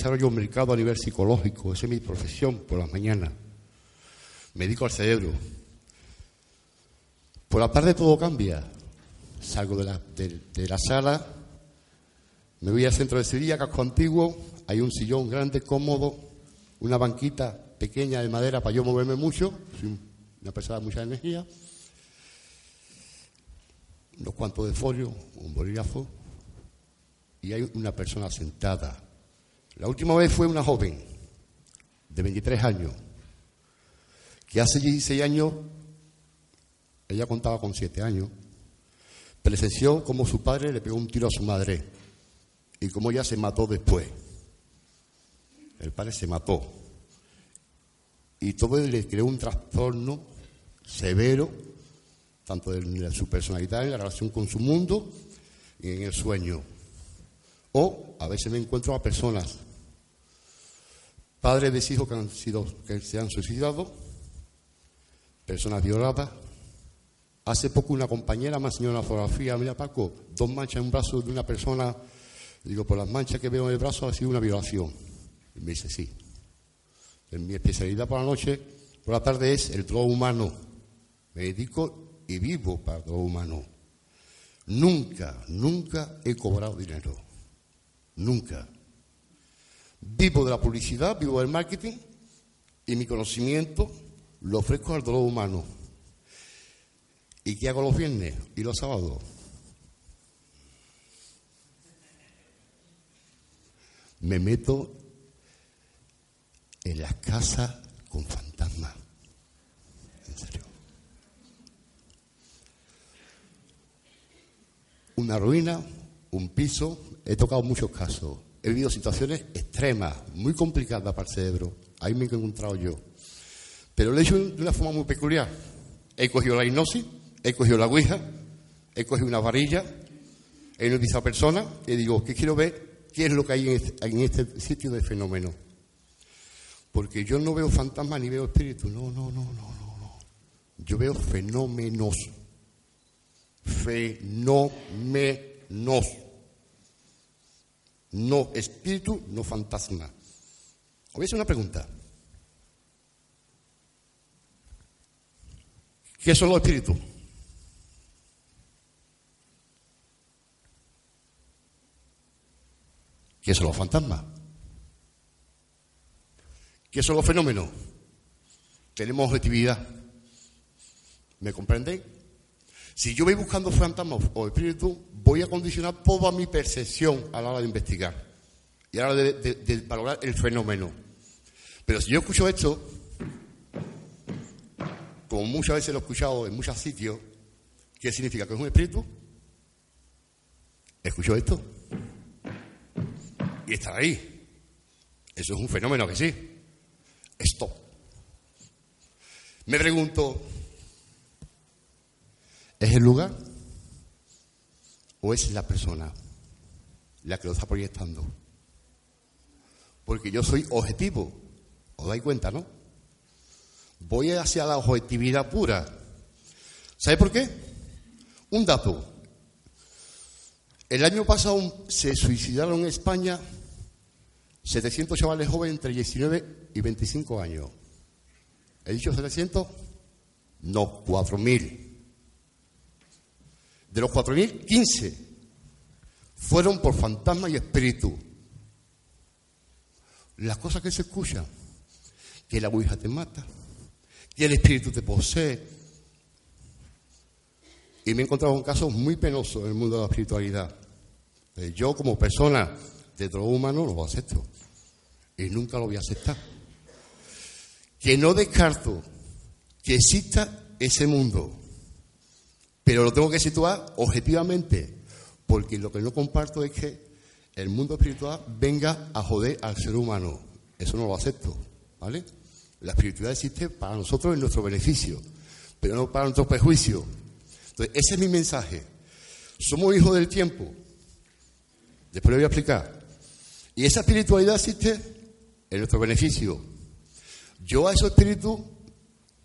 desarrollo un mercado a nivel psicológico, esa es mi profesión por las mañanas. Me dedico al cerebro. Por la tarde todo cambia. Salgo de la, de la sala, me voy al centro de Sevilla, casco antiguo, hay un sillón grande, cómodo, una banquita pequeña de madera para yo moverme mucho, soy una persona de mucha energía, unos cuantos de folio, un bolígrafo, y hay una persona sentada. La última vez fue una joven de 23 años, que hace 16 años, ella contaba con 7 años, presenció como su padre le pegó un tiro a su madre y como ella se mató después. El padre se mató. Y todo le creó un trastorno severo, tanto en su personalidad, en la relación con su mundo y en el sueño. O a veces me encuentro a personas, padres de hijos que, han sido, que se han suicidado, personas violadas. Hace poco una compañera me enseñó una fotografía, mira Paco, dos manchas en un brazo de una persona, digo, por las manchas que veo en el brazo ha sido una violación. Y me dice, sí. En mi especialidad por la noche, por la tarde es el drogo humano. Me dedico y vivo para el drogo humano. Nunca, nunca he cobrado dinero. Nunca. Vivo de la publicidad, vivo del marketing y mi conocimiento lo ofrezco al dolor humano. ¿Y qué hago los viernes y los sábados? Me meto en las casas con fantasmas. En serio. Una ruina, un piso, he tocado muchos casos. He vivido situaciones extremas, muy complicadas para el cerebro. Ahí me he encontrado yo. Pero lo he hecho de una forma muy peculiar. He cogido la hipnosis, he cogido la ouija, he cogido una varilla, he hipnotizado a personas y digo, ¿qué quiero ver? ¿Qué es lo que hay en este, en este sitio de fenómeno? Porque yo no veo fantasmas ni veo espíritus. No, no, no, no, no. Yo veo fenómenos. Fenómenos. No espíritu, no fantasma. Una pregunta. ¿Qué son los espíritus? ¿Qué son los fantasmas? ¿Qué son los fenómenos? Tenemos objetividad. ¿Me comprenden? Si yo voy buscando fantasmas o espíritus, voy a condicionar toda mi percepción a la hora de investigar y a la hora de, valorar el fenómeno. Pero si yo escucho esto, como muchas veces lo he escuchado en muchos sitios, ¿qué significa? ¿Que es un espíritu? Escucho esto. Y está ahí. Eso es un fenómeno que sí. Esto. Me pregunto, ¿es el lugar o es la persona la que lo está proyectando? Porque yo soy objetivo. ¿Os dais cuenta, no? Voy hacia la objetividad pura. ¿Sabe por qué? Un dato. El año pasado se suicidaron en España 700 chavales jóvenes entre 19 y 25 años. ¿He dicho 700? No, 4.000. De los 4.000, 15 fueron por fantasma y espíritu. Las cosas que se escuchan, que la Ouija te mata, que el espíritu te posee. Y me he encontrado con casos muy penosos en el mundo de la espiritualidad. Eh, yo como persona de todo humano lo acepto. Y nunca lo voy a aceptar. Que no descarto que exista ese mundo. Pero lo tengo que situar objetivamente. Porque lo que no comparto es que el mundo espiritual venga a joder al ser humano. Eso no lo acepto. ¿Vale? La espiritualidad existe para nosotros en nuestro beneficio, pero no para nuestro perjuicio. Entonces, ese es mi mensaje. Somos hijos del tiempo. Después lo voy a explicar. Y esa espiritualidad existe en nuestro beneficio. Yo a esos espíritus,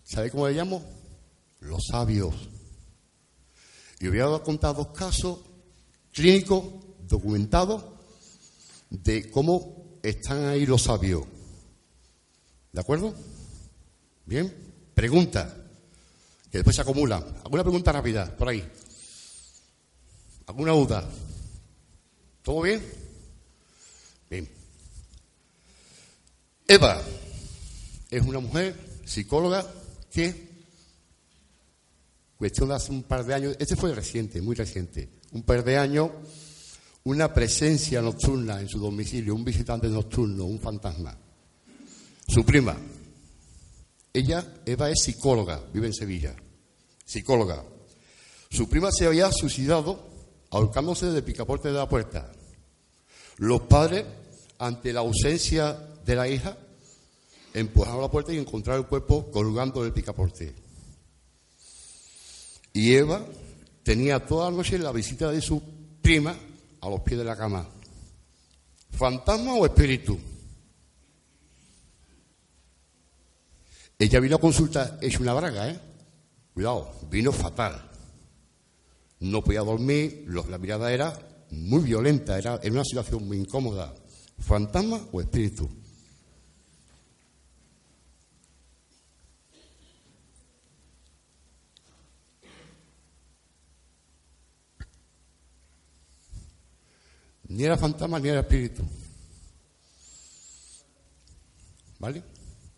¿sabe cómo le llamo? Los sabios. Y voy a contar dos casos clínicos documentados de cómo están ahí los sabios. ¿De acuerdo? Bien. Pregunta, que después se acumulan. ¿Alguna pregunta rápida por ahí? ¿Alguna duda? ¿Todo bien? Bien. Eva es una mujer psicóloga que, cuestión de hace un par de años, este fue reciente, muy reciente, un par de años, una presencia nocturna en su domicilio, un visitante nocturno, un fantasma. Su prima. Ella, Eva, es psicóloga, vive en Sevilla. Psicóloga. Su prima se había suicidado ahorcándose de picaporte de la puerta. Los padres, ante la ausencia de la hija, empujaron la puerta y encontraron el cuerpo colgando del picaporte. Y Eva tenía toda la noche la visita de su prima a los pies de la cama. ¿Fantasma o espíritu? Ella vino a consulta, es una braga, ¿eh? Cuidado, vino fatal. No podía dormir, la mirada era muy violenta, era en una situación muy incómoda. ¿Fantasma o espíritu? Ni era fantasma ni era espíritu. ¿Vale?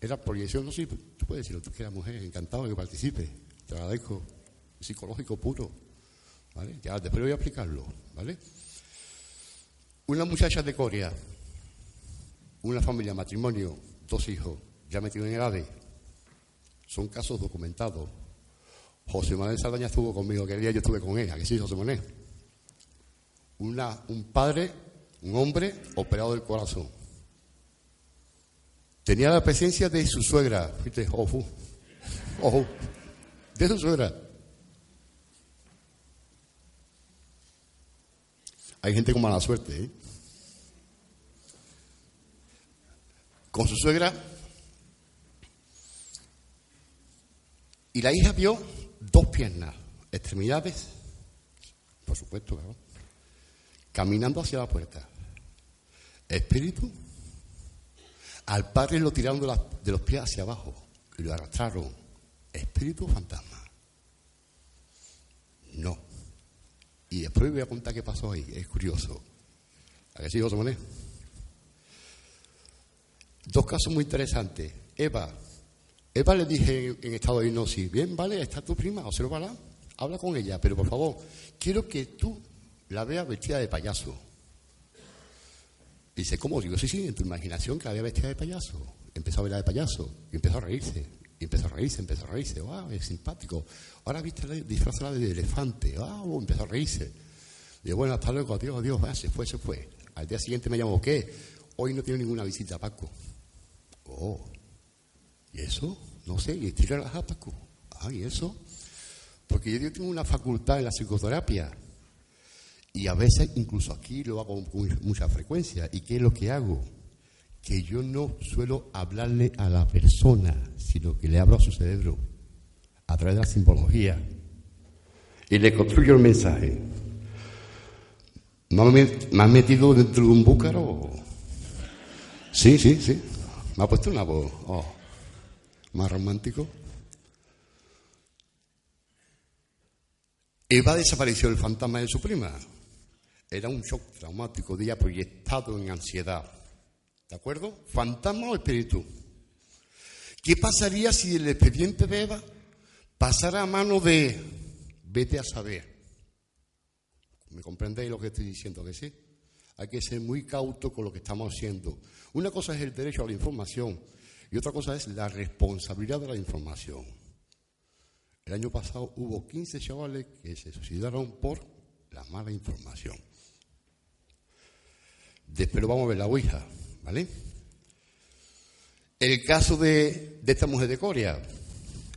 Era proyección, no sé, tú puedes decirlo, tú que eras mujer, encantado de que participe. Te agradezco. Psicológico puro. ¿Vale? Ya después voy a explicarlo. ¿Vale? Una muchacha de Corea, una familia, matrimonio, dos hijos, ya metido en edades. Son casos documentados. José Manuel Saldaña estuvo conmigo, aquel día yo estuve con ella, que sí, José Manuel una, un padre, un hombre operado del corazón. Tenía la presencia de su suegra, ojo, ojo, de su suegra. Hay gente con mala suerte, ¿eh? Con su suegra. Y la hija vio dos piernas, extremidades, por supuesto, claro caminando hacia la puerta. Espíritu. Al padre lo tiraron de, los pies hacia abajo y lo arrastraron. Espíritu fantasma. No. Y después voy a contar qué pasó ahí. Es curioso. ¿A qué sí, José Manuel? Dos casos muy interesantes. Eva. Eva le dije en, estado de hipnosis, bien, vale, está tu prima, observala, habla con ella, pero por favor, quiero que tú la vea vestida de payaso. dice, ¿cómo? Digo, sí, sí, en tu imaginación que la vea vestida de payaso. Empezó a verla de payaso y empezó a reírse. Y empezó a reírse, empezó a reírse. ¡Wow! Es simpático. Ahora viste disfrazada de elefante. ¡Wow! Empezó a reírse. Digo, bueno, hasta luego, adiós, adiós. Va, se fue, se fue. Al día siguiente me llamó, ¿qué? Hoy no tiene ninguna visita, Paco. Oh. ¿Y eso? No sé. ¿Y estira las Paco? Ah, ¿y eso? Porque yo tengo una facultad en la psicoterapia y a veces, incluso aquí lo hago con mucha frecuencia. ¿Y qué es lo que hago? Que yo no suelo hablarle a la persona, sino que le hablo a su cerebro, a través de la simbología. Y le construyo el mensaje. ¿Me has metido dentro de un búcaro? Sí, sí, sí. Me ha puesto una voz oh, más romántico. Eva desapareció el fantasma de su prima. Era un shock traumático de ella proyectado en ansiedad. ¿De acuerdo? ¿Fantasma o espíritu? ¿Qué pasaría si el expediente de Eva pasara a mano de vete a saber? ¿Me comprendéis lo que estoy diciendo? Que sí. Hay que ser muy cauto con lo que estamos haciendo. Una cosa es el derecho a la información y otra cosa es la responsabilidad de la información. El año pasado hubo 15 chavales que se suicidaron por la mala información. Después vamos a ver la Ouija, ¿vale? El caso de, esta mujer de Corea,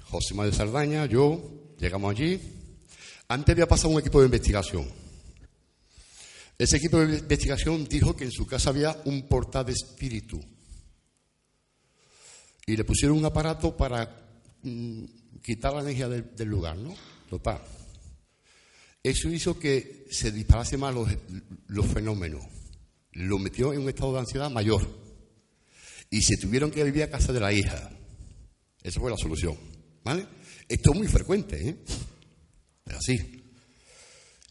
José Manuel Sardaña, yo, llegamos allí. Antes había pasado un equipo de investigación. Ese equipo de investigación dijo que en su casa había un portal de espíritu. Y le pusieron un aparato para mm, quitar la energía del, del lugar, ¿no? Total. Eso hizo que se disparase más los, los fenómenos. Lo metió en un estado de ansiedad mayor. Y se tuvieron que vivir a casa de la hija. Esa fue la solución. ¿Vale? Esto es muy frecuente, ¿eh? Así.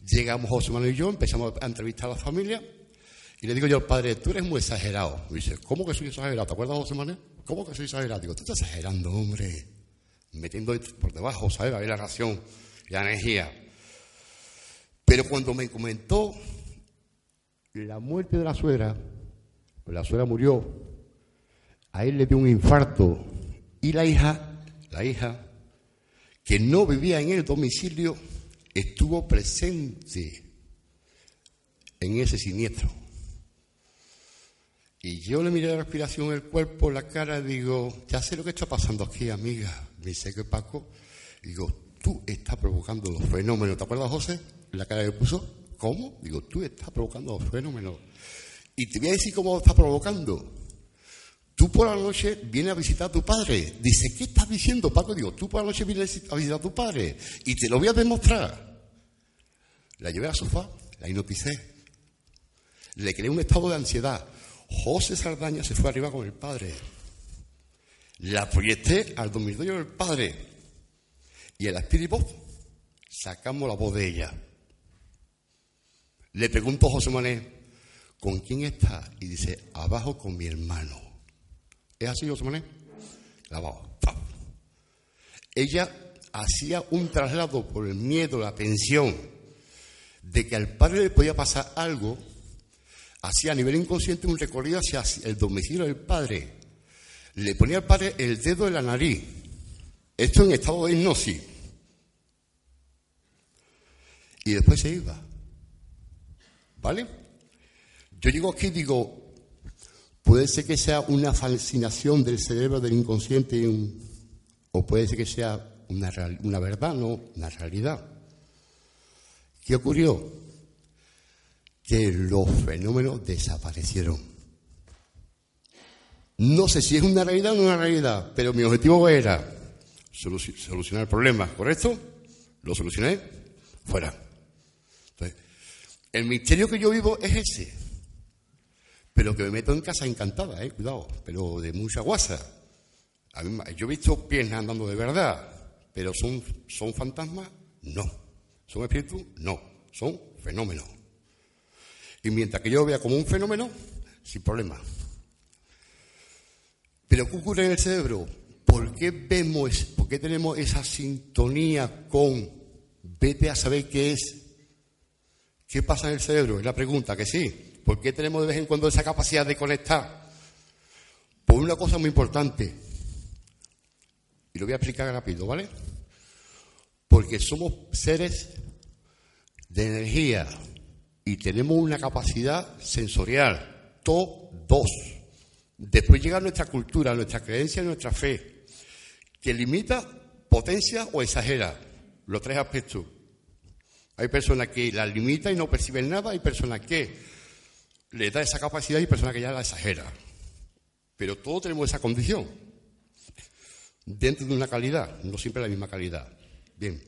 Llegamos José Manuel y yo, empezamos a entrevistar a la familia. Y le digo yo al padre, tú eres muy exagerado. Y dice, ¿cómo que soy exagerado? ¿Te acuerdas, José Manuel? ¿Cómo que soy exagerado? Digo, tú estás exagerando, hombre. Metiendo por debajo, ¿sabes? A ver la reacción, la energía. Pero cuando me comentó la muerte de la suegra, pues la suegra murió, a él le dio un infarto y la hija, la hija, que no vivía en el domicilio, estuvo presente en ese siniestro. Y yo le miré la respiración, el cuerpo, la cara, digo, ya sé lo que está pasando aquí, amiga. Me dice que Paco, digo, tú estás provocando los fenómenos. ¿Te acuerdas, José? La cara que puso. ¿Cómo? Digo, tú estás provocando fenómenos. Y te voy a decir cómo lo estás provocando. Tú por la noche vienes a visitar a tu padre. Dice, ¿qué estás diciendo, Paco? Digo, tú por la noche vienes a visitar a tu padre. Y te lo voy a demostrar. La llevé al sofá, la hipnoticé. Le creé un estado de ansiedad. José Sardaña se fue arriba con el padre. La proyecté al dormitorio del padre. Y el espíritu sacamos la voz de ella. Le pregunto a José Mané, ¿con quién está? Y dice, abajo con mi hermano. ¿Es así, José Mané? Abajo. Ella hacía un traslado por el miedo, la tensión, de que al padre le podía pasar algo, hacía a nivel inconsciente un recorrido hacia el domicilio del padre. Le ponía al padre el dedo en la nariz. Esto en estado de hipnosis. Y después se iba. ¿Vale? Yo llego aquí y digo, puede ser que sea una fascinación del cerebro del inconsciente o puede ser que sea una, una verdad, no una realidad. ¿Qué ocurrió? Que los fenómenos desaparecieron. No sé si es una realidad o no una realidad, pero mi objetivo era solucionar el problema, ¿correcto? Lo solucioné, fuera. El misterio que yo vivo es ese. Pero que me meto en casa encantada, eh, cuidado, pero de mucha guasa. yo he visto pies andando de verdad, pero son, son fantasmas, no. ¿Son espíritus? No. Son fenómenos. Y mientras que yo vea como un fenómeno, sin problema. Pero ¿qué ocurre en el cerebro? ¿Por qué vemos, por qué tenemos esa sintonía con vete a saber qué es ¿Qué pasa en el cerebro? Es la pregunta, que sí. ¿Por qué tenemos de vez en cuando esa capacidad de conectar? Por una cosa muy importante. Y lo voy a explicar rápido, ¿vale? Porque somos seres de energía y tenemos una capacidad sensorial. Todos. Después llega nuestra cultura, nuestra creencia, nuestra fe, que limita, potencia o exagera los tres aspectos. Hay personas que la limitan y no perciben nada, hay personas que le da esa capacidad y personas que ya la exagera. Pero todos tenemos esa condición. Dentro de una calidad, no siempre la misma calidad. Bien,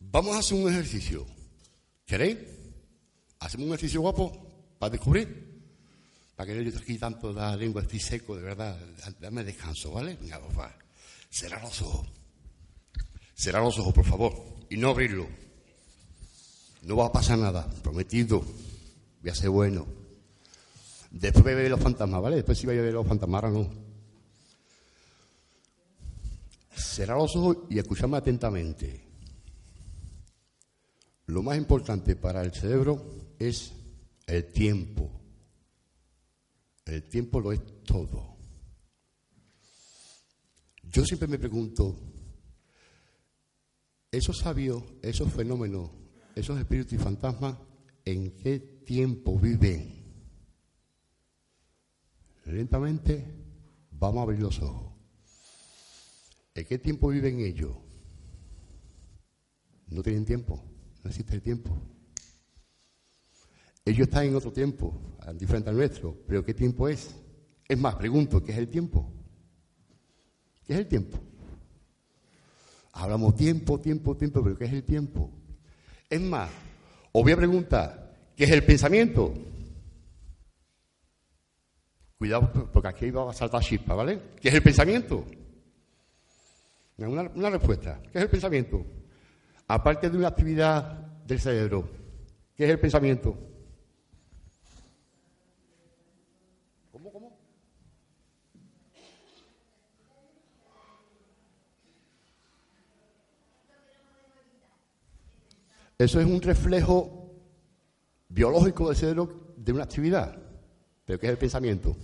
vamos a hacer un ejercicio. ¿Queréis? ¿Hacemos un ejercicio guapo para descubrir? Para que no yo aquí tanto la lengua, estoy seco, de verdad. Dame descanso, ¿vale? Venga, va. Cerrar los ojos. Cerrar los ojos, por favor. Y no abrirlo. No va a pasar nada, prometido. Voy a ser bueno. Después voy a ver los fantasmas, ¿vale? Después sí voy a ver los fantasmas, ahora no. Cerrar los ojos y escucharme atentamente. Lo más importante para el cerebro es el tiempo. El tiempo lo es todo. Yo siempre me pregunto, esos sabios, esos fenómenos esos espíritus y fantasmas, ¿en qué tiempo viven? Lentamente vamos a abrir los ojos. ¿En qué tiempo viven ellos? No tienen tiempo, no existe el tiempo. Ellos están en otro tiempo, diferente al nuestro, pero ¿qué tiempo es? Es más, pregunto, ¿qué es el tiempo? ¿Qué es el tiempo? Hablamos tiempo, tiempo, tiempo, pero ¿qué es el tiempo? Es más, os voy a preguntar, ¿qué es el pensamiento? Cuidado, porque aquí va a saltar chispa, ¿vale? ¿Qué es el pensamiento? Una, una respuesta. ¿Qué es el pensamiento? Aparte de una actividad del cerebro, ¿qué es el pensamiento? Eso es un reflejo biológico del cerebro de una actividad. ¿Pero qué es el pensamiento?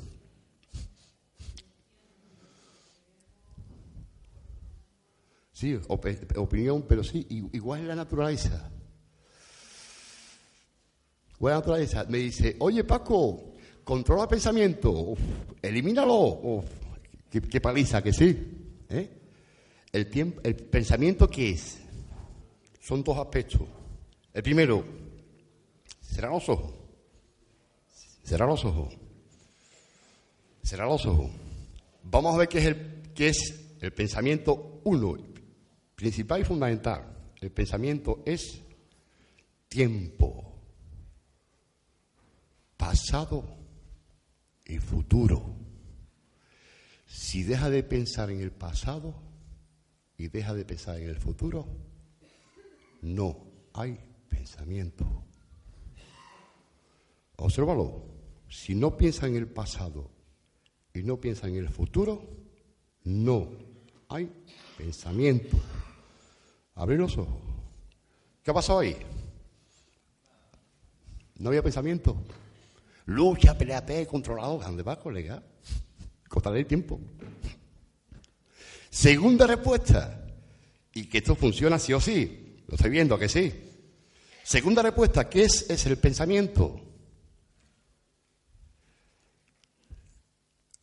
Sí, opinión, pero sí, igual es la naturaleza. Igual la naturaleza. Me dice, oye Paco, controla el pensamiento, elimínalo. qué, paliza, que sí. ¿eh? El, el pensamiento, ¿qué es? Son dos aspectos. El primero, serán los ojos. Cerrar los ojos. Cerrar los ojos. Vamos a ver qué es el, qué es el pensamiento uno, principal y fundamental. El pensamiento es tiempo, pasado y futuro. Si deja de pensar en el pasado y deja de pensar en el futuro, no hay pensamiento. Obsérvalo. Si no piensa en el pasado y no piensa en el futuro, no hay pensamiento. Abre los ojos. ¿Qué ha pasado ahí? No había pensamiento. Lucha, pelea, pelea, controlado. ¿Dónde va, colega? Cortaré el tiempo. Segunda respuesta. Y que esto funciona sí o sí. Lo estoy viendo, que sí. Segunda respuesta, ¿qué es? Es el pensamiento.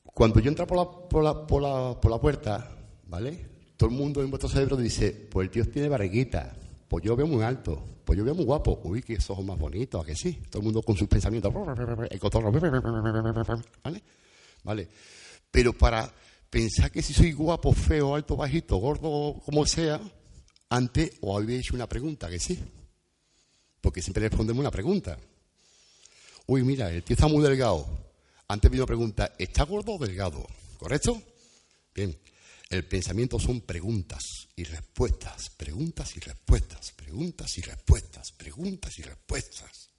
Cuando yo entro por la, por la, por la, por la puerta, ¿vale? Todo el mundo en vuestro cerebro dice, pues el tío tiene barriguita, pues yo lo veo muy alto, pues yo veo muy guapo, uy, qué ojos más bonitos, ¿a que sí? Todo el mundo con sus pensamientos, el cotorro, ¿vale? ¿Vale? Pero para pensar que si soy guapo, feo, alto, bajito, gordo, como sea, antes os habéis hecho una pregunta, que sí. Porque siempre respondemos una pregunta. Uy, mira, el tío está muy delgado. Antes vino una pregunta, ¿está gordo o delgado? ¿Correcto? Bien, el pensamiento son preguntas y respuestas, preguntas y respuestas, preguntas y respuestas, preguntas y respuestas.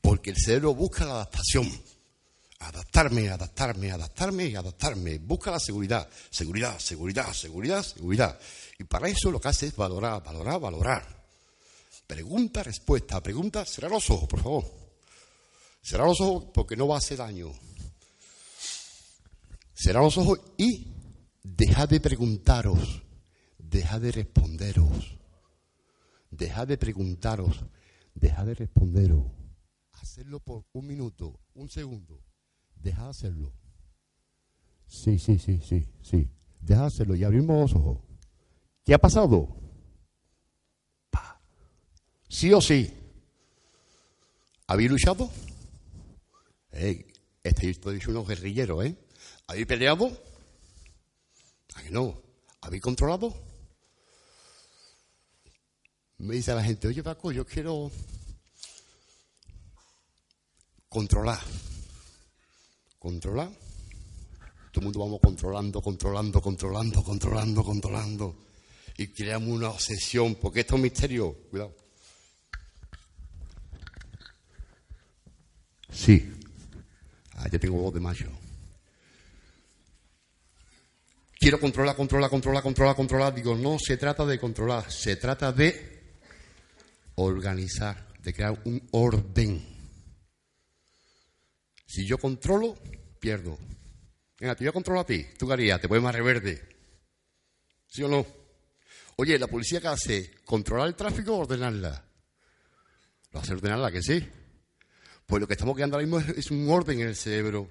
Porque el cerebro busca la adaptación. Adaptarme, adaptarme, adaptarme y adaptarme. Busca la seguridad, seguridad, seguridad, seguridad, seguridad. Y para eso lo que hace es valorar, valorar, valorar. Pregunta, respuesta, pregunta. Cerrar los ojos, por favor. Cerrar los ojos porque no va a hacer daño. Cerrar los ojos y dejad de preguntaros, dejad de responderos, dejad de preguntaros, dejad de responderos. Hacerlo por un minuto, un segundo. Dejad de hacerlo. Sí, sí, sí, sí, sí. Dejad de hacerlo y abrimos los ojos. ¿Qué ha pasado? Sí o sí. ¿Habéis luchado? Hey, estáis todos unos guerrilleros, ¿eh? ¿Habéis peleado? ¿A no? ¿Habéis controlado? Me dice la gente, oye Paco, yo quiero controlar. ¿Controlar? Todo el mundo vamos controlando, controlando, controlando, controlando, controlando. Y creamos una obsesión, porque esto es un misterio. Cuidado. Sí, Ah, ya tengo voz de macho. Quiero controlar, controlar, controlar, controlar, controlar. Digo, no se trata de controlar, se trata de organizar, de crear un orden. Si yo controlo, pierdo. Venga, te voy a controlar a ti. ¿Tú harías? Te voy más reverde. ¿Sí o no? Oye, ¿la policía qué hace? ¿Controlar el tráfico o ordenarla? Lo hace ordenarla, que sí. Pues lo que estamos creando ahora mismo es, un orden en el cerebro.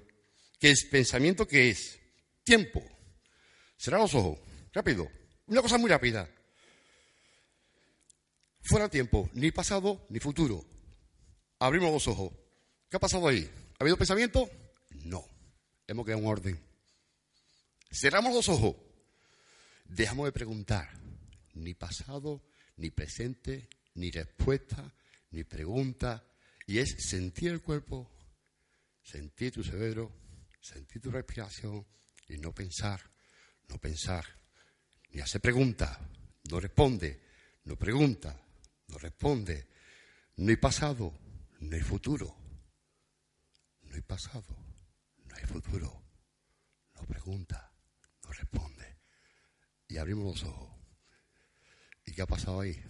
¿Qué es pensamiento? ¿Qué es? Tiempo. Cerrar los ojos. Rápido. Una cosa muy rápida. Fuera tiempo. Ni pasado ni futuro. Abrimos los ojos. ¿Qué ha pasado ahí? ¿Ha habido pensamiento? No. Hemos creado un orden. Cerramos los ojos. Dejamos de preguntar. Ni pasado, ni presente, ni respuesta, ni pregunta, y es sentir el cuerpo, sentir tu cerebro, sentir tu respiración y no pensar, no pensar, ni hacer preguntas, no responde, no pregunta, no responde, no hay pasado, no hay futuro, no hay pasado, no hay futuro, no pregunta, no responde. Y abrimos los ojos. ¿Y qué ha pasado ahí?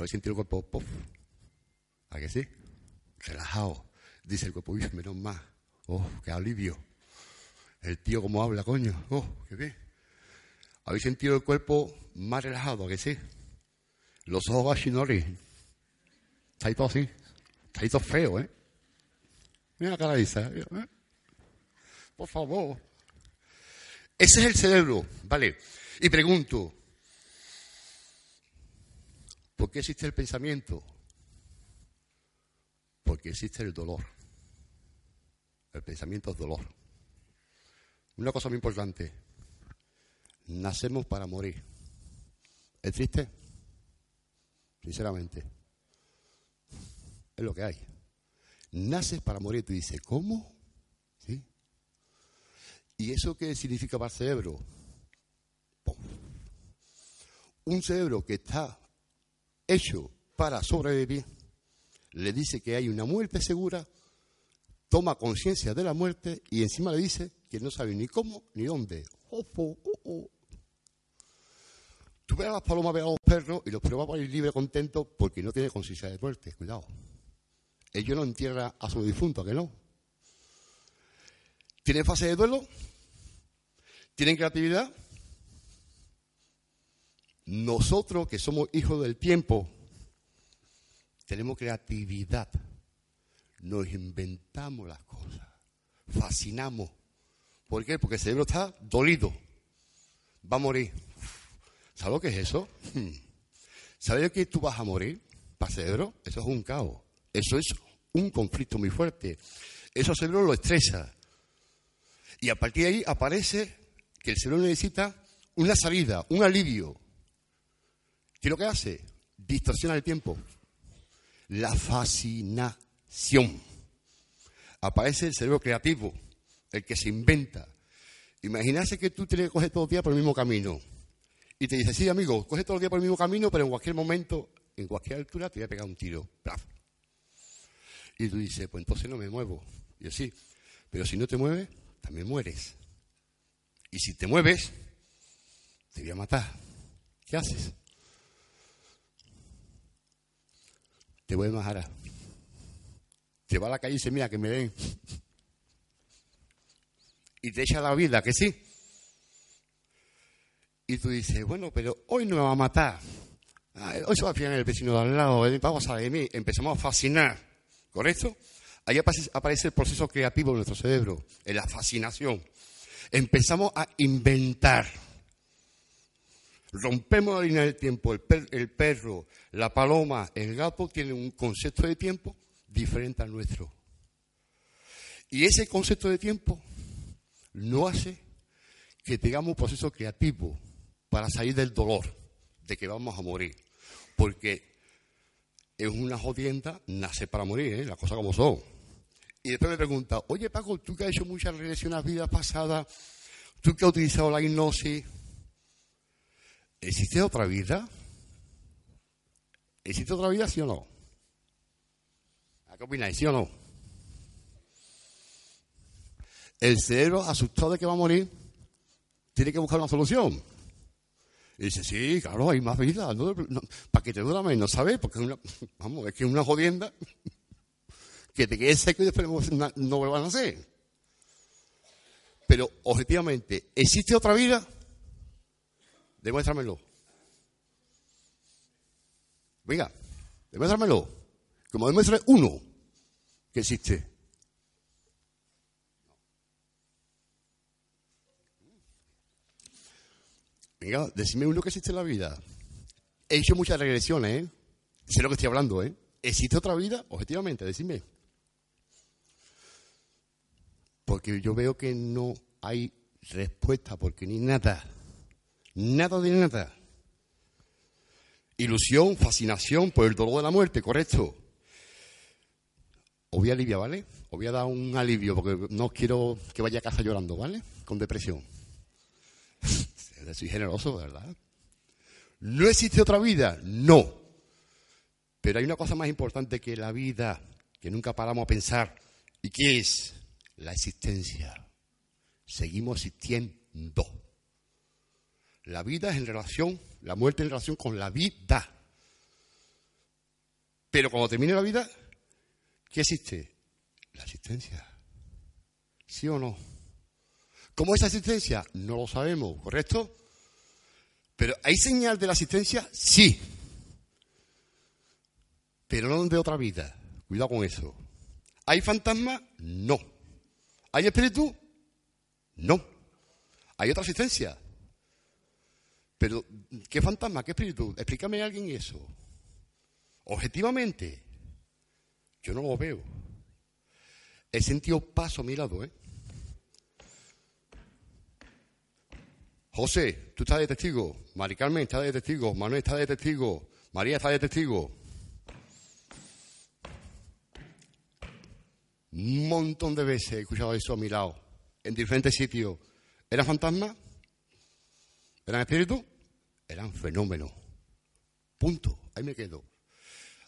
¿Habéis sentido el cuerpo? Puff. ¿A que sí? Relajado. Dice el cuerpo, menos más. Oh, qué alivio. El tío como habla, coño. Oh, qué bien. ¿Habéis sentido el cuerpo más relajado, a que sí? Los ojos ashinori. Está todo así. Está todo feo, ¿eh? Mira la cara de Isa. ¿eh? Por favor. Ese es el cerebro, ¿vale? Y pregunto, ¿por qué existe el pensamiento? Porque existe el dolor. El pensamiento es dolor. Una cosa muy importante, nacemos para morir. ¿Es triste? Sinceramente. Es lo que hay. Naces para morir. Tú dices, ¿cómo? ¿Sí? ¿Y eso qué significa para el cerebro? Un cerebro que está hecho para sobrevivir, le dice que hay una muerte segura, toma conciencia de la muerte y encima le dice que no sabe ni cómo ni dónde. Tú ves a las palomas, ves a los perros y los van a ir libre contento porque no tiene conciencia de muerte. Cuidado. Ellos no entierran a su difunto, ¿a que no? ¿Tienen fase de duelo? ¿Tienen creatividad? Nosotros que somos hijos del tiempo, tenemos creatividad. Nos inventamos las cosas. Fascinamos. ¿Por qué? Porque el cerebro está dolido. Va a morir. ¿Sabes lo que es eso? Hmm. ¿Sabes que tú vas a morir, cerebro? Eso es un caos. Eso es un conflicto muy fuerte. Eso el cerebro lo estresa. Y a partir de ahí aparece que el cerebro necesita una salida, un alivio. ¿Qué es lo que hace? Distorsiona el tiempo. La fascinación. Aparece el cerebro creativo, el que se inventa. Imagínate que tú tienes que coger todo el día por el mismo camino. Y te dice, sí, amigo, coge todo el día por el mismo camino, pero en cualquier momento, en cualquier altura, te voy a pegar un tiro. Y tú dices, pues entonces no me muevo. Y yo, sí, pero si no te mueves, también mueres. Y si te mueves, te voy a matar. ¿Qué haces? Te voy a matar. Te va a la calle y dice, mira, que me den. Y te echa la vida, que sí. Y tú dices, bueno, pero hoy no me va a matar. Ah, hoy se va a fijar el vecino de al lado, vamos a de mí. Empezamos a fascinar, ¿correcto? Ahí aparece el proceso creativo de nuestro cerebro, en la fascinación. Empezamos a inventar. Rompemos la línea del tiempo. El, el perro, la paloma, el gato tienen un concepto de tiempo diferente al nuestro. Y ese concepto de tiempo no hace que tengamos un proceso creativo para salir del dolor de que vamos a morir. Porque es una jodienda, nace para morir, ¿eh? las cosas como son. Y después me pregunta, oye Paco, tú que has hecho muchas regresiones a vidas pasadas, tú que has utilizado la hipnosis, ¿existe otra vida? ¿Existe otra vida, sí o no? qué opináis, sí o no? El cerebro, asustado de que va a morir, tiene que buscar una solución. Y dice, sí, claro, hay más vida. para que te dura menos, ¿sabes? Porque es una, que es una jodienda que te quede seco y después no, no vuelvan a nacer. Pero, objetivamente, ¿existe otra vida? Demuéstramelo. Venga, demuéstramelo. Como demuestre uno que existe. Venga, decime uno que existe en la vida. He hecho muchas regresiones, ¿eh? Sé lo que estoy hablando, ¿eh? ¿Existe otra vida? Objetivamente, decime. Porque yo veo que no hay respuesta, porque ni nada. Nada de nada. Ilusión, fascinación por el dolor de la muerte, correcto. os voy a ¿vale? Os voy a dar un alivio porque no quiero que vaya a casa llorando, ¿vale? Con depresión. Soy generoso, ¿verdad? ¿No existe otra vida? No. Pero hay una cosa más importante que la vida, que nunca paramos a pensar, ¿y qué es? La existencia. Seguimos existiendo. La vida es en relación, la muerte en relación con la vida. Pero cuando termine la vida, ¿qué existe? La existencia. ¿Sí o no? ¿Cómo es la existencia? No lo sabemos, ¿correcto? Pero ¿hay señal de la existencia? Sí. Pero no de otra vida. Cuidado con eso. ¿Hay fantasma? No. ¿Hay espíritu? No. ¿Hay otra existencia? Pero, ¿qué fantasma? ¿Qué espíritu? Explícame a alguien eso. Objetivamente, yo no lo veo. He sentido paso a mi lado, ¿eh? José, tú estás de testigo. Mari Carmen está de testigo. Manuel está de testigo. María está de testigo. Un montón de veces he escuchado eso a mi lado, en diferentes sitios. ¿Eran fantasmas? ¿Eran espíritus? Eran fenómenos. Punto. Ahí me quedo.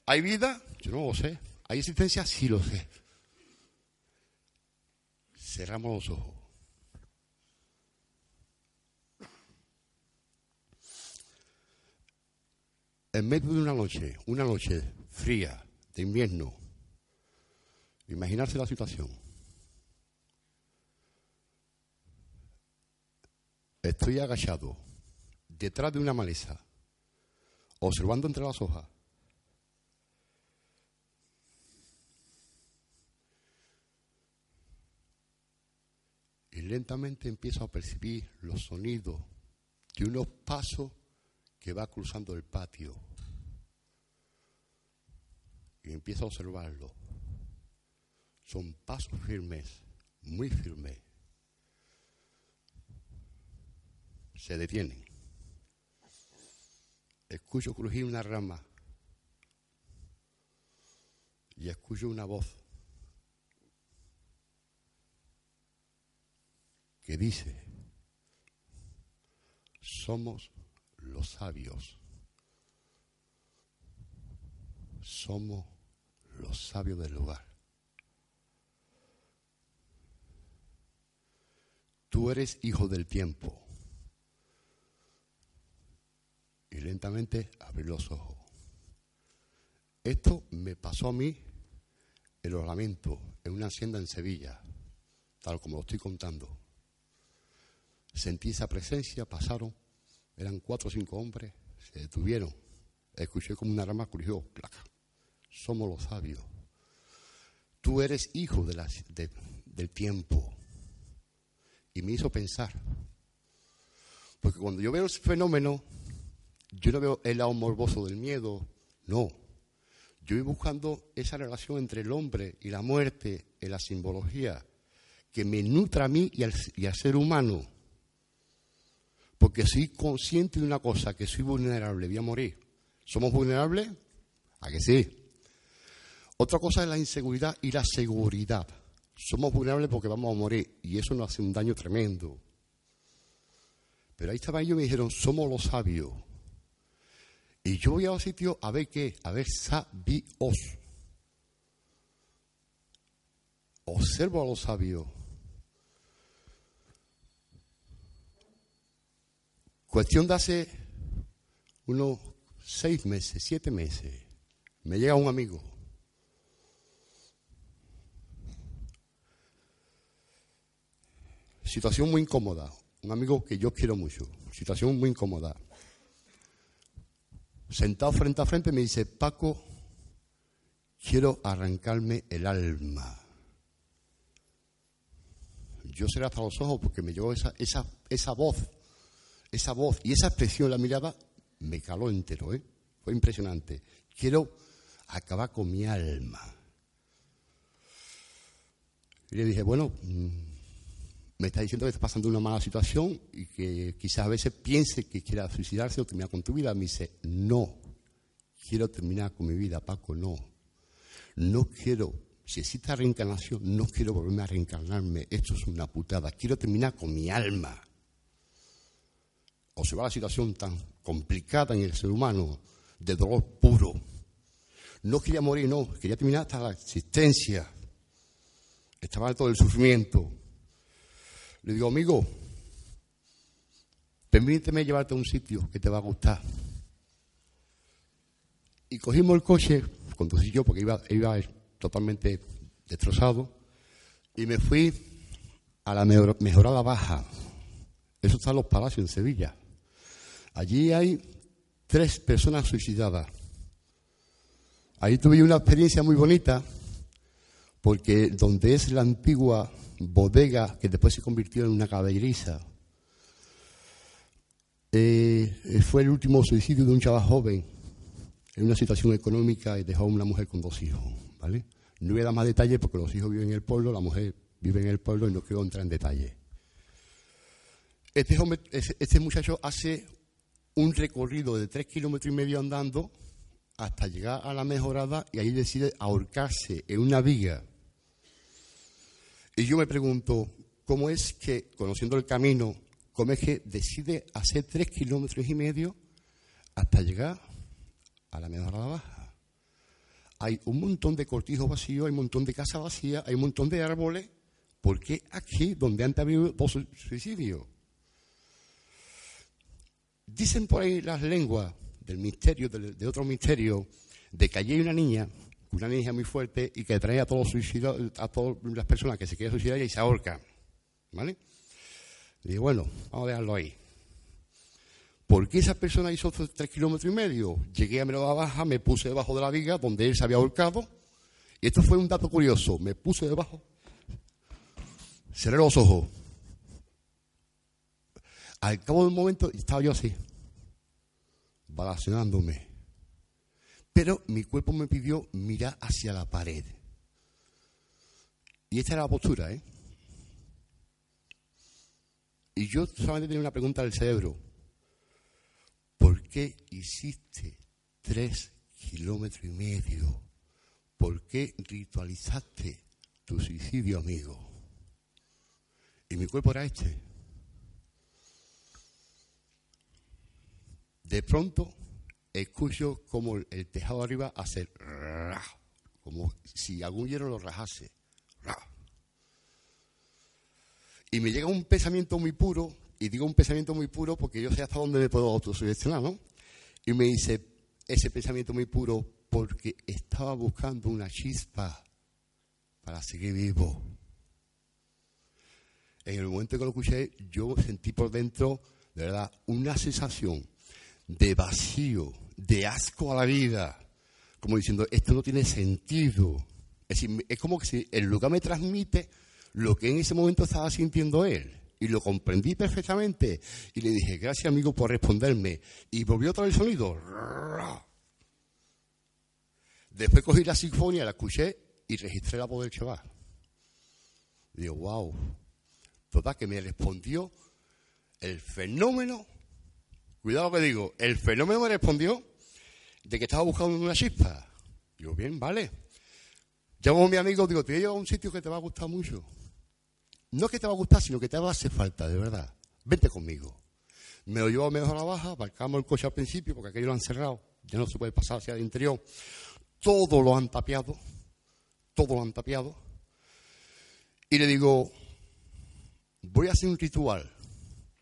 ¿Hay vida? Yo no lo sé. ¿Hay existencia? Sí lo sé. Cerramos los ojos. En medio de una noche, una noche fría, de invierno, imaginarse la situación. Estoy agachado detrás de una maleza, observando entre las hojas. Y lentamente empiezo a percibir los sonidos de unos pasos que va cruzando el patio. Y empiezo a observarlo. Son pasos firmes, muy firmes. Se detienen. Escucho crujir una rama y escucho una voz que dice, somos los sabios. Somos los sabios del lugar. Tú eres hijo del tiempo. Y lentamente abrí los ojos. Esto me pasó a mí en los lamentos, en una hacienda en Sevilla, tal como lo estoy contando. Sentí esa presencia, pasaron eran cuatro o cinco hombres, se detuvieron. Escuché como una rama crujió, placa. Somos los sabios. Tú eres hijo de del tiempo. Y me hizo pensar. Porque cuando yo veo ese fenómeno, yo no veo el lado morboso del miedo, no. Yo voy buscando esa relación entre el hombre y la muerte en la simbología que me nutra a mí y al ser humano. Porque soy consciente de una cosa, que soy vulnerable, voy a morir. ¿Somos vulnerables? ¿A que sí? Otra cosa es la inseguridad y la seguridad. Somos vulnerables porque vamos a morir y eso nos hace un daño tremendo. Pero ahí estaba ellos y me dijeron, somos los sabios. Y yo voy a los sitios a ver qué, a ver sabios. Observo a los sabios. Cuestión de hace unos seis meses, siete meses, me llega un amigo. Situación muy incómoda, un amigo que yo quiero mucho, situación muy incómoda. Sentado frente a frente me dice, Paco, quiero arrancarme el alma. Yo seré hasta los ojos porque me llegó esa, esa, esa voz esa voz y esa expresión la mirada me caló entero, ¿eh? Fue impresionante. Quiero acabar con mi alma. Y le dije, bueno, mm, me está diciendo que está pasando una mala situación y que quizás a veces piense que quiera suicidarse o terminar con tu vida. Me dice, no, quiero terminar con mi vida, Paco, no. No quiero si existe reencarnación, no quiero volverme a reencarnarme. Esto es una putada. Quiero terminar con mi alma. O se va la situación tan complicada en el ser humano, de dolor puro. No quería morir, no. Quería terminar hasta la existencia. Estaba todo el sufrimiento. Le digo, amigo, permíteme llevarte a un sitio que te va a gustar. Y cogimos el coche, conducí yo porque iba, iba totalmente destrozado, y me fui a la mejorada baja. Eso está en los palacios en Sevilla. Allí hay tres personas suicidadas. Ahí tuve una experiencia muy bonita, porque donde es la antigua bodega que después se convirtió en una caballeriza, eh, fue el último suicidio de un chaval joven en una situación económica y dejó a una mujer con dos hijos. ¿vale? No voy a dar más detalles porque los hijos viven en el pueblo, la mujer vive en el pueblo y no quiero entrar en detalle. Este, este muchacho hace un recorrido de tres kilómetros y medio andando hasta llegar a la mejorada y ahí decide ahorcarse en una viga. Y yo me pregunto, ¿cómo es que, conociendo el camino, cómo decide hacer tres kilómetros y medio hasta llegar a la mejorada baja? hay un montón de cortijos vacíos, hay un montón de casas vacías, hay un montón de árboles. ¿Por qué aquí, donde antes había dos suicidios? Dicen por ahí las lenguas del misterio, de, otro misterio, de que allí hay una niña, una niña muy fuerte, y que trae a todos los a todas las personas que se quieren suicidar y se ahorca. ¿Vale? Y bueno, vamos a dejarlo ahí. ¿Por qué esa persona hizo tres kilómetros y medio? Llegué a Melada Baja, me puse debajo de la viga donde él se había ahorcado. Y esto fue un dato curioso. Me puse debajo, cerré los ojos. Al cabo de un momento estaba yo así, balacionándome. Pero mi cuerpo me pidió mirar hacia la pared. Y esta era la postura, ¿eh? Y yo solamente tenía una pregunta del cerebro. ¿Por qué hiciste tres kilómetros y medio? ¿Por qué ritualizaste tu suicidio, amigo? Y mi cuerpo era este. De pronto escucho como el tejado arriba hace como si algún hierro lo rajase. Y me llega un pensamiento muy puro y digo un pensamiento muy puro porque yo sé hasta dónde me puedo autosugestionar, ¿no? Y me dice, ese pensamiento muy puro porque estaba buscando una chispa para seguir vivo. En el momento que lo escuché, yo sentí por dentro, de verdad, una sensación de vacío, de asco a la vida, como diciendo, esto no tiene sentido. Es, es como que si el lugar me transmite lo que en ese momento estaba sintiendo él y lo comprendí perfectamente. Y le dije, gracias amigo por responderme. Y volvió otra vez el sonido. Después cogí la sinfonía, la escuché y registré la voz del chaval. digo, wow. Total, que me respondió el fenómeno, cuidado que digo, el fenómeno me respondió de que estaba buscando una chispa. Digo, bien, vale. Llamo a mi amigo, digo, te llevo a un sitio que te va a gustar mucho no es que te va a gustar, sino que te va a hacer falta, de verdad. Vente conmigo. Me lo llevo mejor a la baja, aparcamos el coche al principio, porque aquello lo han cerrado, ya no se puede pasar hacia el interior. Todo lo han tapiado, todo lo han tapiado. Y le digo, voy a hacer un ritual,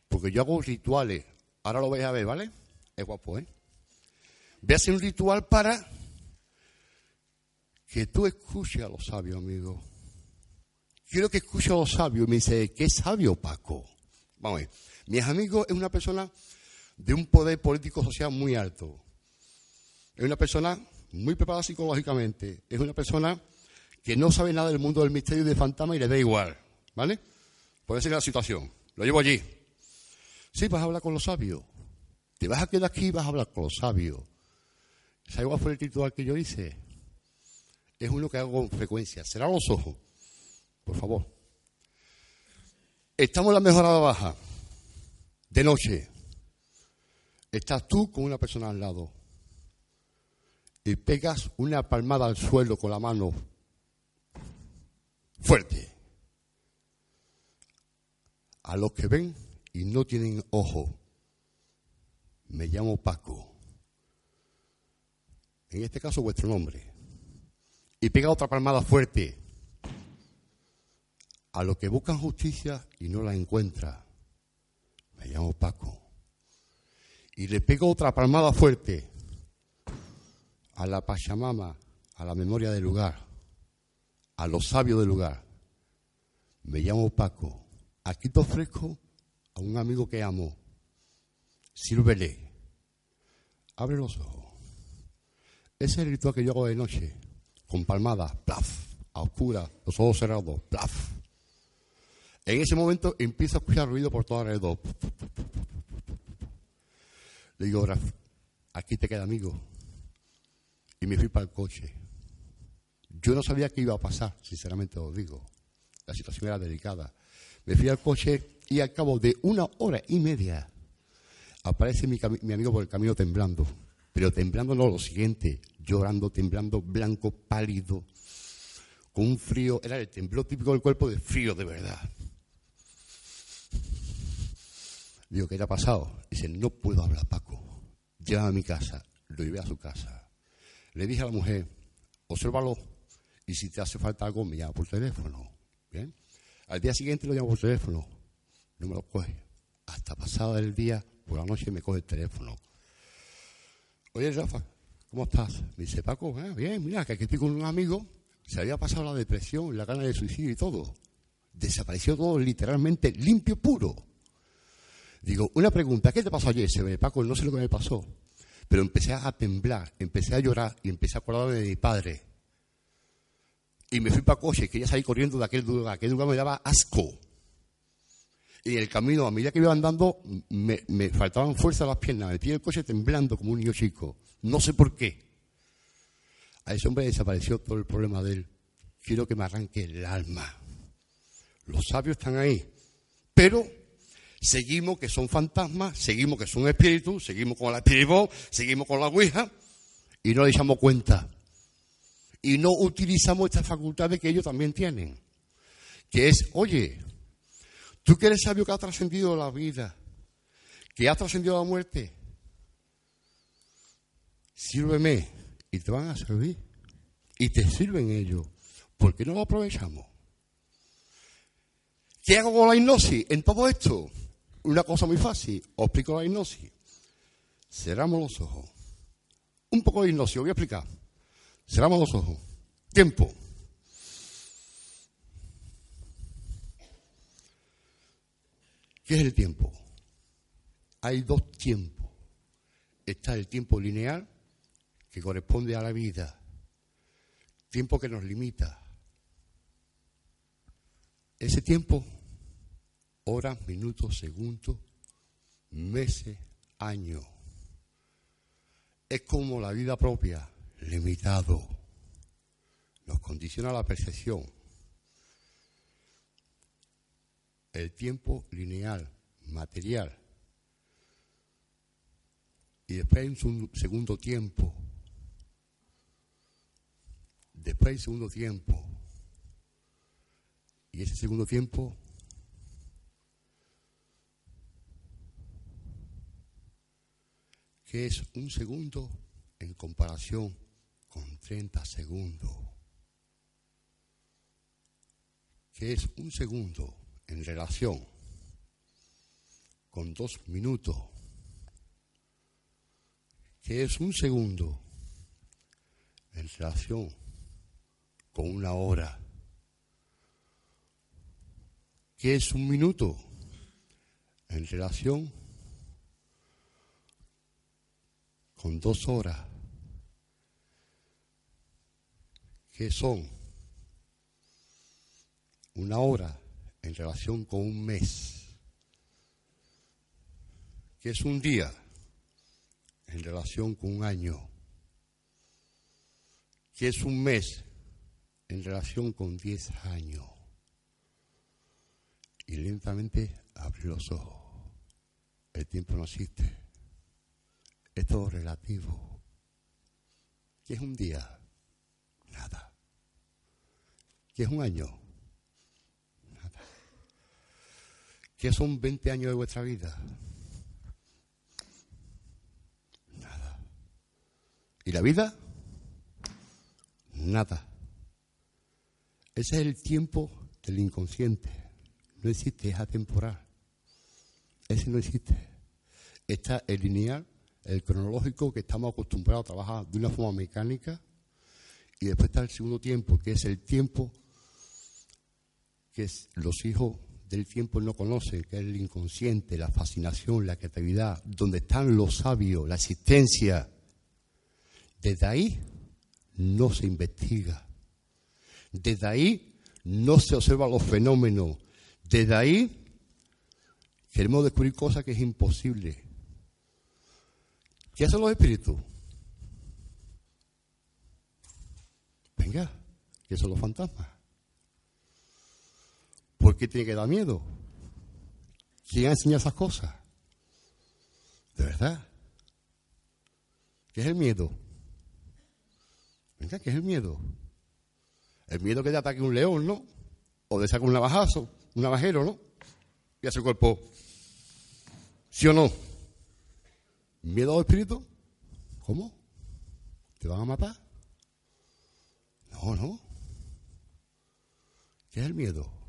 porque yo hago rituales. Ahora lo vais a ver, ¿vale? Es guapo, ¿eh? Voy a hacer un ritual para que tú escuches a los sabios, amigo quiero que escuche a los sabios. Y me dice, ¿qué sabio, Paco? Vamos a ver. Mi amigo es una persona de un poder político social muy alto. Es una persona muy preparada psicológicamente. Es una persona que no sabe nada del mundo del misterio y del fantasma y le da igual. ¿Vale? Puede ser la situación. Lo llevo allí. Sí, vas a hablar con los sabios. Te vas a quedar aquí y vas a hablar con los sabios. ¿Sabes cuál fue el titular que yo hice? Es uno que hago con frecuencia. Será los ojos por favor. Estamos en la mejorada baja, de noche. Estás tú con una persona al lado y pegas una palmada al suelo con la mano fuerte. A los que ven y no tienen ojo, me llamo Paco. En este caso vuestro nombre. Y pega otra palmada fuerte. A los que buscan justicia y no la encuentran, me llamo Paco. Y le pego otra palmada fuerte a la Pachamama, a la memoria del lugar, a los sabios del lugar. Me llamo Paco. Aquí te ofrezco a un amigo que amo. Sírvele. Abre los ojos. Ese es el ritual que yo hago de noche, con palmadas, plaf, a oscuras, los ojos cerrados, plaf. En ese momento empiezo a escuchar ruido por todo alrededor. Le digo, aquí te queda amigo. Y me fui para el coche. Yo no sabía qué iba a pasar, sinceramente os digo. La situación era delicada. Me fui al coche y al cabo de una hora y media aparece mi, amigo por el camino temblando. Pero temblando no lo siguiente, llorando, temblando, blanco, pálido, con un frío, era el temblor típico del cuerpo de frío de verdad. Digo, ¿qué le ha pasado? Dice, no puedo hablar, Paco. Llévame a mi casa. Lo llevé a su casa. Le dije a la mujer, obsérvalo y si te hace falta algo, me llama por teléfono. ¿Bien? Al día siguiente lo llamo por teléfono. No me lo coge. Hasta pasado el día, por la noche me coge el teléfono. Oye, Rafa, ¿cómo estás? Me dice, Paco, ah, bien, mira, que aquí estoy con un amigo. Se había pasado la depresión, la gana de suicidio y todo. Desapareció todo literalmente limpio, puro. Digo, una pregunta, ¿qué te pasó ayer? Se ve, Paco, no sé lo que me pasó. Pero empecé a temblar, empecé a llorar y empecé a acordarme de mi padre. Y me fui para coche, quería salir corriendo de aquel lugar. Aquel lugar me daba asco. Y en el camino, a medida que iba andando, me, faltaban fuerza a las piernas. Me metí el coche temblando como un niño chico. No sé por qué. A ese hombre desapareció todo el problema de él. Quiero que me arranque el alma. Los sabios están ahí. Pero seguimos que son fantasmas, seguimos que son espíritus, seguimos con la espíritu, seguimos con la ouija y no le echamos cuenta. Y no utilizamos esta facultad que ellos también tienen. Que es, oye, tú que eres sabio que ha trascendido la vida, que ha trascendido la muerte, sírveme y te van a servir. Y te sirven ellos. ¿Por qué no lo aprovechamos? ¿Qué hago con la hipnosis en todo esto? Una cosa muy fácil, os explico la hipnosis. Cerramos los ojos. Un poco de hipnosis, os voy a explicar. Cerramos los ojos. Tiempo. ¿Qué es el tiempo? Hay dos tiempos. Está el tiempo lineal, que corresponde a la vida. Tiempo que nos limita. Ese tiempo horas, minutos, segundos, meses, años. Es como la vida propia, limitado. Nos condiciona la percepción. El tiempo lineal, material. Y después hay un segundo tiempo. Después hay un segundo tiempo. Y ese segundo tiempo que es un segundo en comparación con 30 segundos, que es un segundo en relación con dos minutos, que es un segundo en relación con una hora, que es un minuto en relación con dos horas, que son una hora en relación con un mes, que es un día en relación con un año, que es un mes en relación con diez años. Y lentamente abre los ojos. El tiempo no existe. Es todo relativo. ¿Qué es un día? Nada. ¿Qué es un año? ¿Qué son 20 años de vuestra vida? Nada. ¿Y la vida? Nada. Ese es el tiempo del inconsciente. No existe, es atemporal. Ese no existe. Está el lineal, el cronológico, que estamos acostumbrados a trabajar de una forma mecánica. Y después está el segundo tiempo, que es el tiempo que los hijos del tiempo no conocen, que es el inconsciente, la fascinación, la creatividad, donde están los sabios, la existencia. Desde ahí no se investiga. Desde ahí no se observan los fenómenos. Desde ahí queremos descubrir cosas que es imposible. ¿Qué hacen los espíritus? Venga, ¿qué son los fantasmas? ¿Por qué tiene que dar miedo? ¿Quién ha enseñado esas cosas? ¿De verdad? ¿Qué es el miedo? Venga, ¿qué es el miedo? El miedo que te ataque un león, ¿no? O de sacar un navajazo, un navajero, ¿no? Y a su cuerpo. ¿Sí o no? ¿Miedo al espíritu? ¿Cómo? ¿Te van a matar? No, no. ¿Qué es el miedo?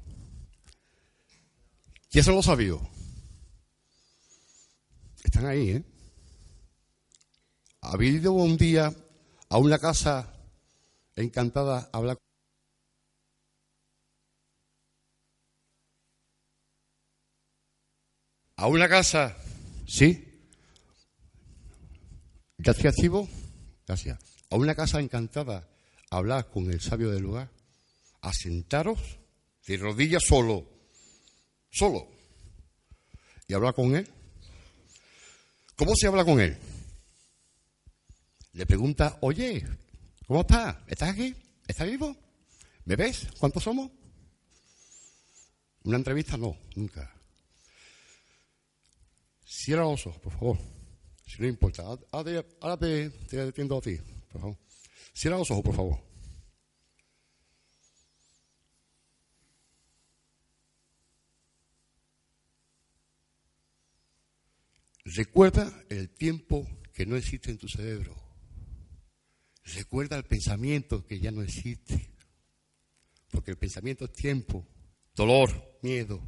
¿Quién son los sabios? Están ahí, ¿eh? ¿Habéis ido un día a una casa encantada a hablar? ¿A una casa? Sí. Gracias, Chivo. Gracias. A una casa encantada a hablar con el sabio del lugar. A sentaros de rodillas solo solo, y habla con él. ¿Cómo se habla con él? Le pregunta, oye, ¿cómo estás? ¿Estás aquí? ¿Estás vivo? ¿Me ves? ¿Cuántos somos? Una entrevista no, nunca. Cierra los ojos, por favor. Si no importa. Ahora te, te atiendo a ti, por favor. Cierra los ojos, por favor. Recuerda el tiempo que no existe en tu cerebro. Recuerda el pensamiento que ya no existe. Porque el pensamiento es tiempo, dolor, miedo,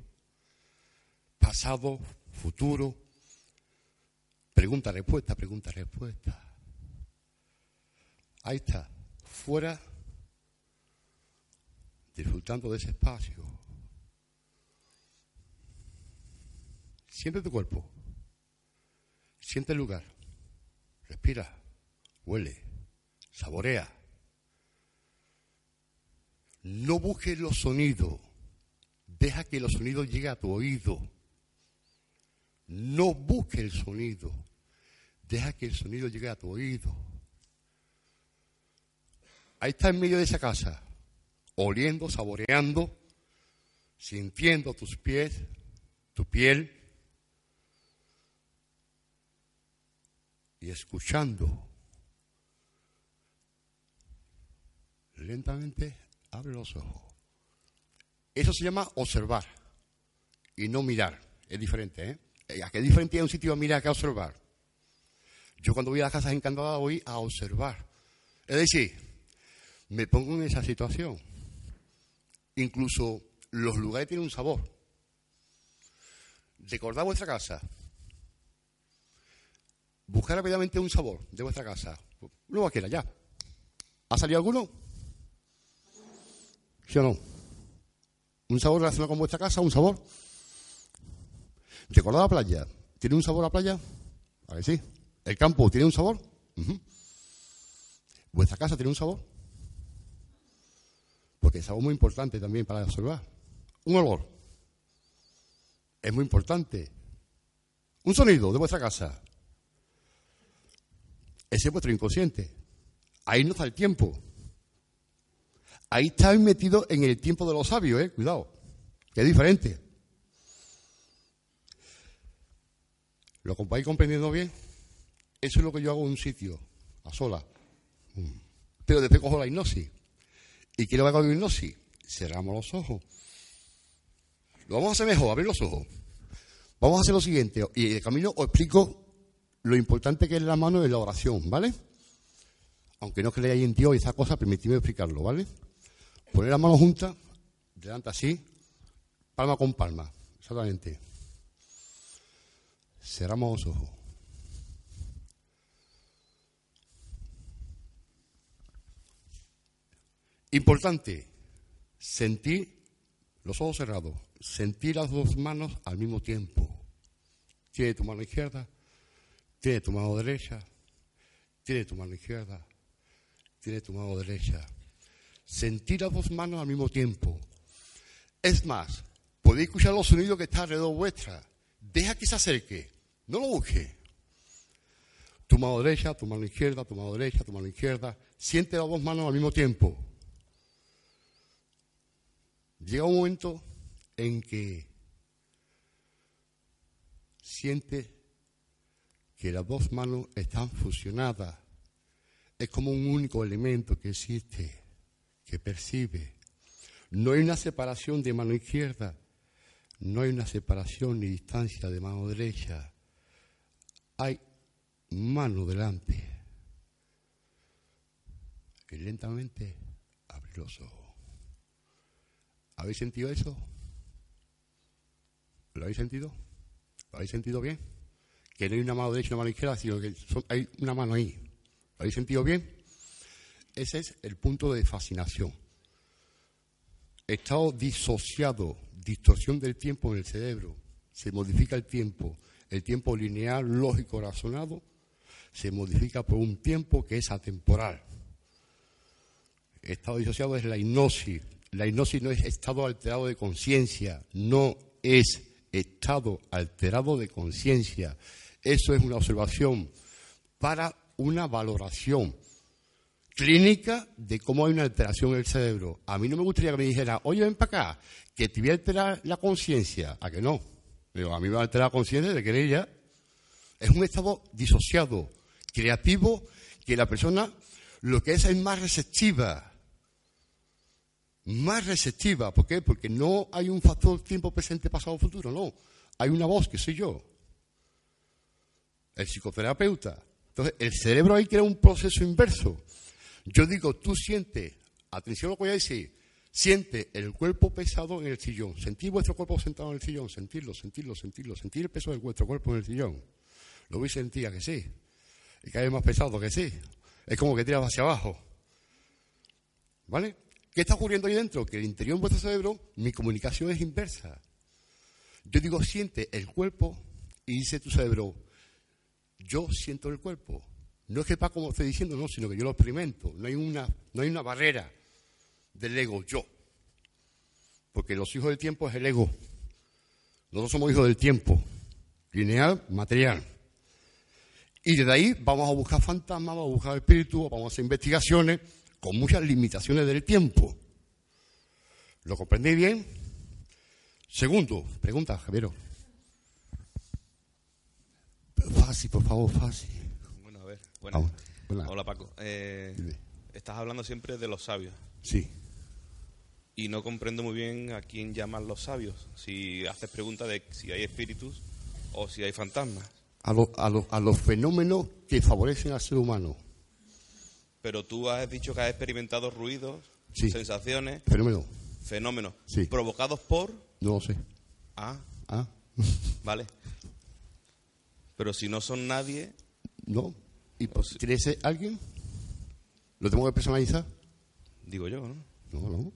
pasado, futuro. Pregunta, respuesta, pregunta, respuesta. Ahí está, fuera, disfrutando de ese espacio. Siente tu cuerpo. Siente el lugar, respira, huele, saborea. No busques los sonidos, deja que los sonidos lleguen a tu oído. No busques el sonido, deja que el sonido llegue a tu oído. Ahí está en medio de esa casa, oliendo, saboreando, sintiendo tus pies, tu piel y escuchando. Lentamente abre los ojos. Eso se llama observar y no mirar. Es diferente, ¿eh? ¿A qué diferente un sitio a mirar que a observar? Yo cuando voy a las casas encantadas voy a observar. Es decir, me pongo en esa situación. Incluso los lugares tienen un sabor. Recordad vuestra casa. Buscar rápidamente un sabor de vuestra casa. No cualquiera, ya. ¿Ha salido alguno? ¿Sí o no? ¿Un sabor relacionado con vuestra casa? ¿Un sabor? ¿Recordad la playa? ¿Tiene un sabor la playa? A ver, sí. ¿El campo tiene un sabor? ¿Vuestra casa tiene un sabor? Porque es algo muy importante también para observar. Un olor. Es muy importante. Un sonido de vuestra casa. Ese es vuestro inconsciente. Ahí no está el tiempo. Ahí está metido en el tiempo de los sabios, ¿eh? Cuidado, que es diferente. ¿Lo vais comprendiendo bien? Eso es lo que yo hago en un sitio, a sola. Mm. Pero después cojo la hipnosis. ¿Y qué lo hago con la hipnosis? Cerramos los ojos. Lo vamos a hacer mejor, abrir los ojos. Vamos a hacer lo siguiente, y de camino os explico lo importante que es la mano en la oración, ¿vale? Aunque no creáis en Dios y esa cosa, permitidme explicarlo, ¿vale? Poner la mano junta, delante así, palma con palma, exactamente. Cerramos los ojos. Importante, sentir los ojos cerrados, sentir las dos manos al mismo tiempo. Tiene tu mano izquierda, tiene tu mano derecha, tiene tu mano izquierda, tiene tu mano derecha. Sentir las dos manos al mismo tiempo. Es más, podéis escuchar los sonidos que están alrededor vuestra. Deja que se acerque, no lo busque. Tu mano derecha, tu mano izquierda, tu mano derecha, tu mano izquierda. Siente las dos manos al mismo tiempo. Llega un momento en que siente que las dos manos están fusionadas. Es como un único elemento que existe, que percibe. No hay una separación de mano izquierda, no hay una separación ni distancia de mano derecha. Hay mano delante. Y lentamente abre los ojos. ¿Habéis sentido eso? ¿Lo habéis sentido? ¿Lo habéis sentido bien? Que no hay una mano derecha y una mano izquierda, sino que hay una mano ahí. ¿Lo habéis sentido bien? Ese es el punto de fascinación. Estado disociado, distorsión del tiempo en el cerebro. Se modifica el tiempo. El tiempo lineal, lógico, razonado, se modifica por un tiempo que es atemporal. Estado disociado es la hipnosis, la hipnosis no es estado alterado de conciencia, no es estado alterado de conciencia. Eso es una observación para una valoración clínica de cómo hay una alteración en el cerebro. A mí no me gustaría que me dijera, oye, ven para acá, que te voy a alterar la conciencia. ¿A que no? a mí me va a alterar la conciencia de que ella es un estado disociado, creativo, que la persona lo que es es más receptiva más receptiva. ¿Por qué? Porque no hay un factor tiempo presente, pasado, futuro, no. Hay una voz que soy yo, el psicoterapeuta. Entonces, el cerebro ahí crea un proceso inverso. Yo digo, tú sientes, atención a lo que voy a decir, siente el cuerpo pesado en el sillón. Sentir vuestro cuerpo sentado en el sillón, sentirlo, sentirlo, sentirlo, sentir el peso de vuestro cuerpo en el sillón. Lo voy a sentir que sí. Y cada vez más pesado que sí. Es como que tiras hacia abajo. ¿Vale? ¿Qué está ocurriendo ahí dentro? Que el interior de vuestro cerebro, mi comunicación es inversa. Yo digo, siente el cuerpo y dice tu cerebro, yo siento el cuerpo. No es que para como estoy diciendo, no, sino que yo lo experimento. No hay una, no hay una barrera del ego, yo. Porque los hijos del tiempo es el ego. Nosotros somos hijos del tiempo, lineal, material. Y desde ahí vamos a buscar fantasmas, vamos a buscar espíritus, vamos a hacer investigaciones con muchas limitaciones del tiempo. ¿Lo comprendí bien? Segundo, pregunta, Javiero. Fácil, por favor, fácil. Bueno, a ver. Bueno, Hola, Paco. Eh, estás hablando siempre de los sabios. Sí. Y no comprendo muy bien a quién llaman los sabios. Si haces pregunta de si hay espíritus o si hay fantasmas. A, a, a los fenómenos que favorecen al ser humano pero tú has dicho que has experimentado ruidos, sensaciones, fenómenos, fenómenos provocados por... No lo sé. Ah. Ah. vale. Pero si no son nadie... No. ¿Y si... tiene ser alguien? ¿Lo tengo que personalizar? Digo yo, ¿no? No, no.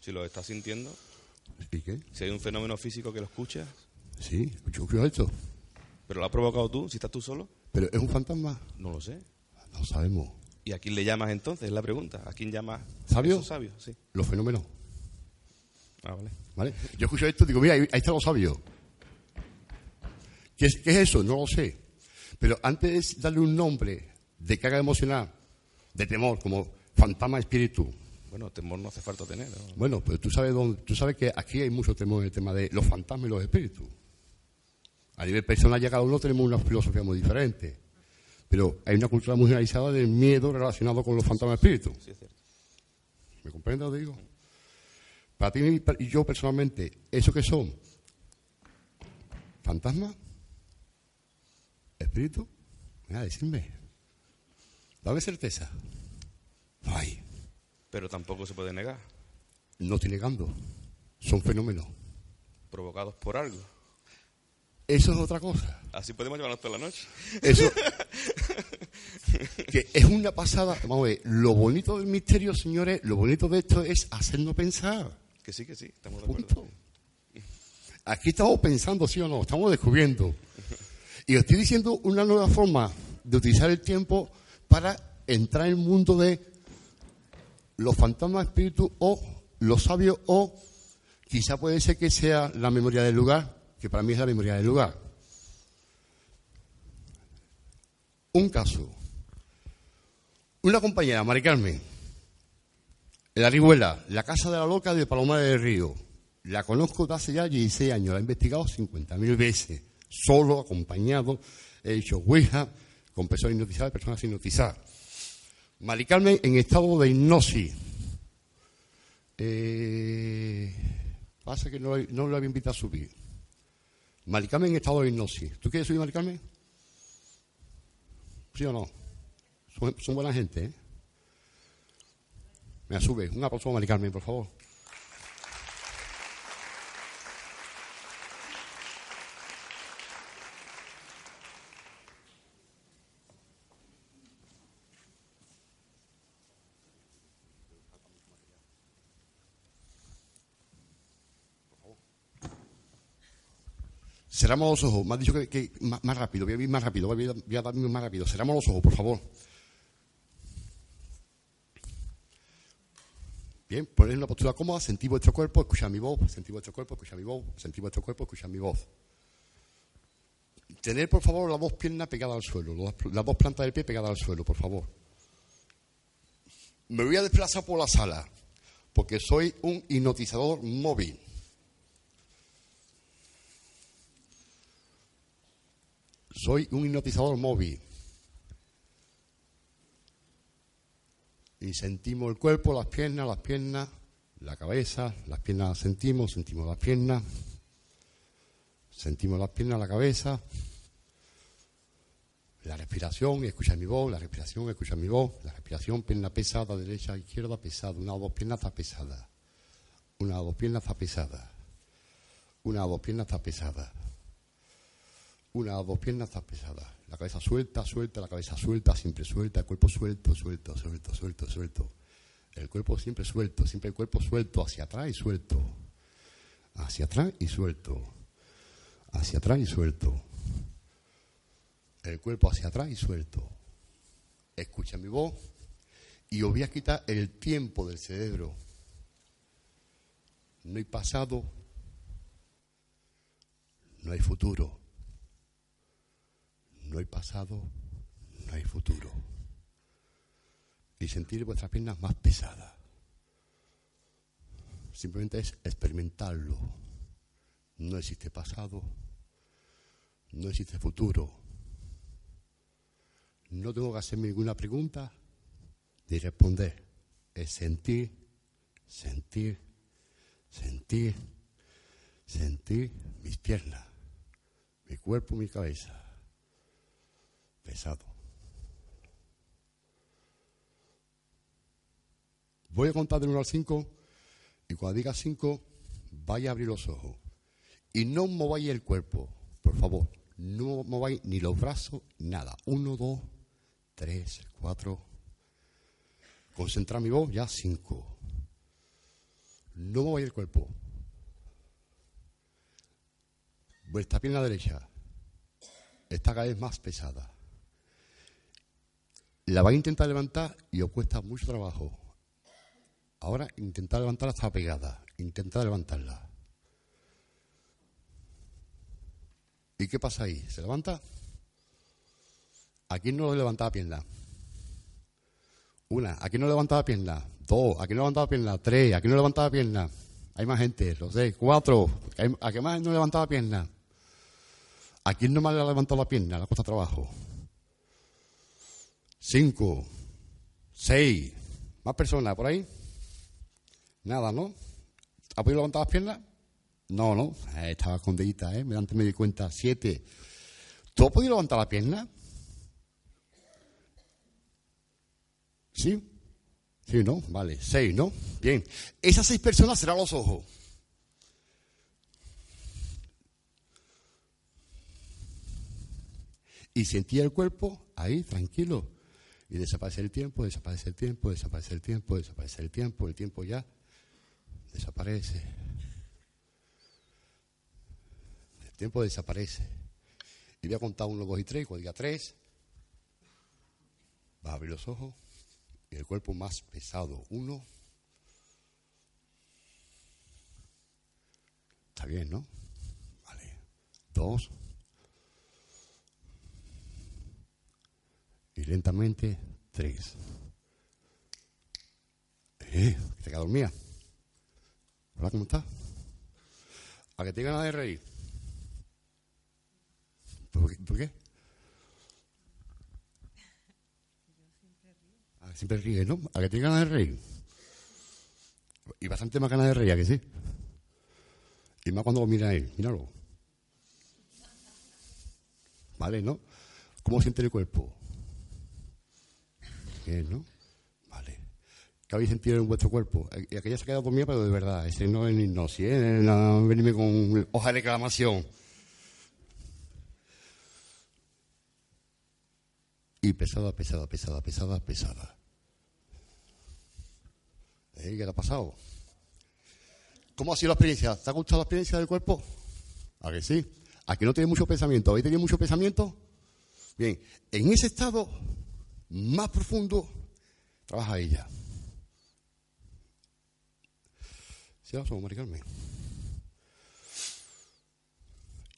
Si lo estás sintiendo. ¿Y qué? Si hay un fenómeno físico que lo escuchas. Sí, escucho esto. ¿Pero lo has provocado tú? ¿Si estás tú solo? ¿Pero es un fantasma? No lo sé. No sabemos. ¿Y a quién le llamas entonces? Es la pregunta. ¿A quién llamas? ¿Sabio? sabios, sí. Los fenómenos. Ah, vale. ¿Vale? Yo escucho esto y digo, mira, ahí, están los sabios. ¿Qué es, ¿Qué es, eso? No lo sé. Pero antes de darle un nombre de carga emocional, de temor, como fantasma espíritu. Bueno, temor no hace falta tener. Bueno, pero tú sabes, dónde, tú sabes que aquí hay mucho temor en el tema de los fantasmas y los espíritus. A nivel personal ya cada uno tenemos una filosofía muy diferente. Pero hay una cultura muy generalizada del miedo relacionado con los fantasmas espíritus. Sí, es cierto. ¿Me comprende lo digo? Para ti y yo personalmente, ¿eso qué son? ¿Fantasma? ¿Espíritu? Venga, decirme. Dame certeza. No hay. Pero tampoco se puede negar. No estoy negando. Son fenómenos. Provocados por algo. Eso es otra cosa. Así podemos llevarnos toda la noche. Eso. que es una pasada. Vamos a ver, lo bonito del misterio, señores, lo bonito de esto es hacernos pensar. Que sí, que sí, estamos de acuerdo. Punto. Aquí estamos pensando, sí o no, estamos descubriendo. Y estoy diciendo una nueva forma de utilizar el tiempo para entrar en el mundo de los fantasmas espíritus o los sabios o quizá puede ser que sea la memoria del lugar, que para mí es la memoria del lugar. Un caso. Una compañera, Mari Carmen, en la Rihuela, la casa de la loca de Palomar del Río. La conozco desde hace ya 16 años, la he investigado 50.000 veces, solo, acompañado, he hecho ouija con personas hipnotizadas personas hipnotizadas. Mari Carmen en estado de hipnosis. Eh, pasa que no, no lo había invitado a subir. Mari Carmen en estado de hipnosis. ¿Tú quieres subir, Mari Carmen? ¿Sí o no? Son, son buena gente, ¿eh? Me sube. Un aplauso a Mari Carmen, por favor. Cerramos los ojos. Me has dicho que, que más, más rápido. Voy a ir más rápido. Voy a, voy más rápido. Cerramos los ojos, por favor. Bien, ponéis una postura cómoda, sentí vuestro cuerpo, escuchad mi voz, sentí vuestro cuerpo, escuchad mi voz, sentí vuestro cuerpo, escuchad mi voz. Tener, por favor, las dos piernas pegadas al suelo, las dos plantas del pie pegadas al suelo, por favor. Me voy a desplazar por la sala, porque soy un hipnotizador móvil. Soy un hipnotizador móvil. Y sentimos el cuerpo, las piernas, las piernas, la cabeza, las piernas sentimos, sentimos las piernas, sentimos las piernas, la cabeza, la respiración, escucha mi voz, la respiración, escucha mi voz, la respiración, pierna pesada, derecha, izquierda, pesada, una o dos piernas está pesada, una o dos piernas está pesada, una o dos piernas está pesada, una o dos piernas está pesada, la cabeza suelta, suelta, la cabeza suelta, siempre suelta, el cuerpo suelto, suelto, suelto, suelto, suelto, el cuerpo siempre suelto, siempre el cuerpo suelto, hacia atrás y suelto, hacia atrás y suelto, hacia atrás y suelto el cuerpo hacia atrás y suelto. Escucha mi voz y os voy a quitar el tiempo del cerebro. No hay pasado, no hay futuro. No hay pasado, no hay futuro. Y sentir vuestras piernas más pesadas. Simplemente es experimentarlo. No existe pasado, no existe futuro. No tengo que hacerme ninguna pregunta ni responder. Es sentir, sentir, sentir, sentir mis piernas, mi cuerpo, mi cabeza. Pesado. Voy a contar del 1 al 5 y cuando diga 5 vaya a abrir los ojos. Y no mováis el cuerpo, por favor. No mováis ni los brazos, nada. Uno, dos, tres, cuatro. Concentrar mi voz, ya cinco. No mováis el cuerpo. Vuestra pierna derecha está cada vez más pesada. La vais a intentar levantar y os cuesta mucho trabajo. Ahora intentar levantarla está pegada. Intentad levantarla. ¿Y qué pasa ahí? ¿Se levanta? ¿A quién no le levanta la pierna? Una. ¿A quién no le levanta la pierna? Dos. ¿A quién no le levanta la pierna? Tres. ¿A quién no le levanta la pierna? Hay más gente. Lo sé. Cuatro. ¿A quién más no le levanta la pierna? ¿A quién no más le ha levantado la pierna? Le cuesta trabajo. Cinco. Seis. ¿Más personas por ahí? Nada, ¿no? ¿Ha podido levantar las piernas? No, no, eh, estaba escondidita, ¿eh? Antes me di cuenta, siete. ¿Tú has podido levantar la pierna? ¿Sí? Sí, ¿no? Vale, seis, ¿no? Bien. Esas seis personas serán los ojos. Y sentía el cuerpo ahí, tranquilo. Y desaparece el tiempo, desaparece el tiempo, desaparece el tiempo, desaparece el tiempo, el tiempo ya desaparece. El tiempo desaparece. Y voy a contar uno, dos y tres, cuando diga tres, va a abrir los ojos y el cuerpo más pesado. Uno. Está bien, ¿no? Vale. Dos. Y lentamente, tres. Eh, te queda dormida. Hola, ¿cómo estás? ¿A que te ganas de reír? ¿Por qué? ¿Por qué? Ah, siempre ríes, ¿no? ¿A que te ganas de reír? Y bastante más ganas de reír, ¿a que sí? Y más cuando lo mira él, míralo. ¿Vale, no? ¿Cómo siente el cuerpo? Bien, ¿no? Vale. ¿Qué habéis sentido en vuestro cuerpo? Y aquella se ha quedado conmigo, pero de verdad, ese no es hipnosis, ¿eh? No, venirme con hoja de reclamación. Y pesada, pesada, pesada, pesada, pesada. ¿Eh? ¿Qué ha pasado? ¿Cómo ha sido la experiencia? ¿Te ha gustado la experiencia del cuerpo? ¿A que sí? ¿A que no tiene mucho pensamiento? ¿Habéis tenido mucho pensamiento? Bien, en ese estado más profundo trabaja ella. ¿Sí o Mari Carmen?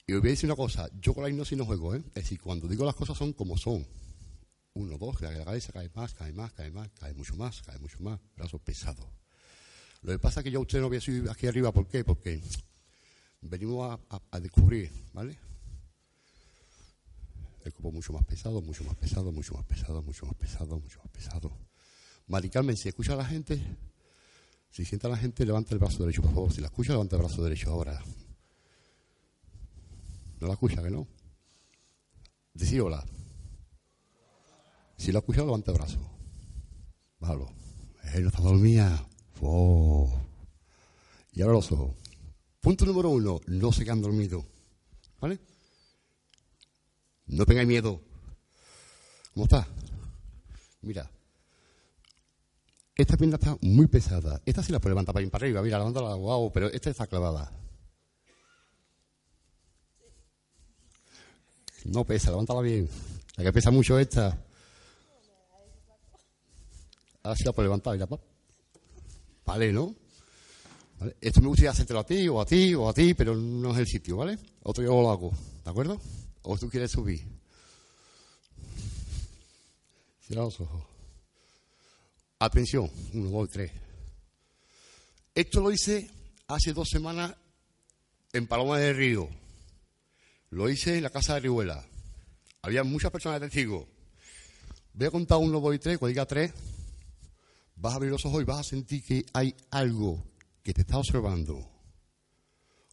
Y os voy a decir una cosa, yo con la hipnosis no juego, ¿eh? Es decir, cuando digo las cosas son como son. Uno, dos, que la cabeza cae más, cae más, cae más, cae mucho más, cae mucho más, brazos pesados. Lo que pasa es que yo a usted no voy a subir aquí arriba, ¿por qué? Porque venimos a descubrir, ¿vale? El cuerpo mucho más pesado, mucho más pesado, mucho más pesado, mucho más pesado, mucho más pesado. Mari Carmen, si escucha a la gente, si sienta a la gente, levanta el brazo derecho, por favor. Si la escucha, levanta el brazo derecho ahora. ¿No la escucha, que no? Decí hola. Si la escucha, levanta el brazo. Bájalo. Él no está dormida. Oh. Y ahora los ojos. Punto número uno, no se quedan dormidos. ¿Vale? No tengáis miedo. ¿Cómo está? Mira. Esta pierna está muy pesada. Esta sí la puede levantar para ir para arriba. Mira, levántala, wow, pero esta está clavada. No pesa, levántala bien. La que pesa mucho esta. Ahora sí la puede levantar, mira, Vale, ¿no? Esto me gustaría hacértelo a ti, o a ti, o a ti, pero no es el sitio, ¿vale? Otro yo lo hago, ¿de acuerdo? ¿O tú quieres subir? Cierra los ojos. Atención, uno, dos, tres. Esto lo hice hace dos semanas en Paloma del Río. Lo hice en la casa de Rihuela. Había muchas personas de testigos. Voy a contar uno, dos y tres. Cuando diga tres, vas a abrir los ojos y vas a sentir que hay algo que te está observando.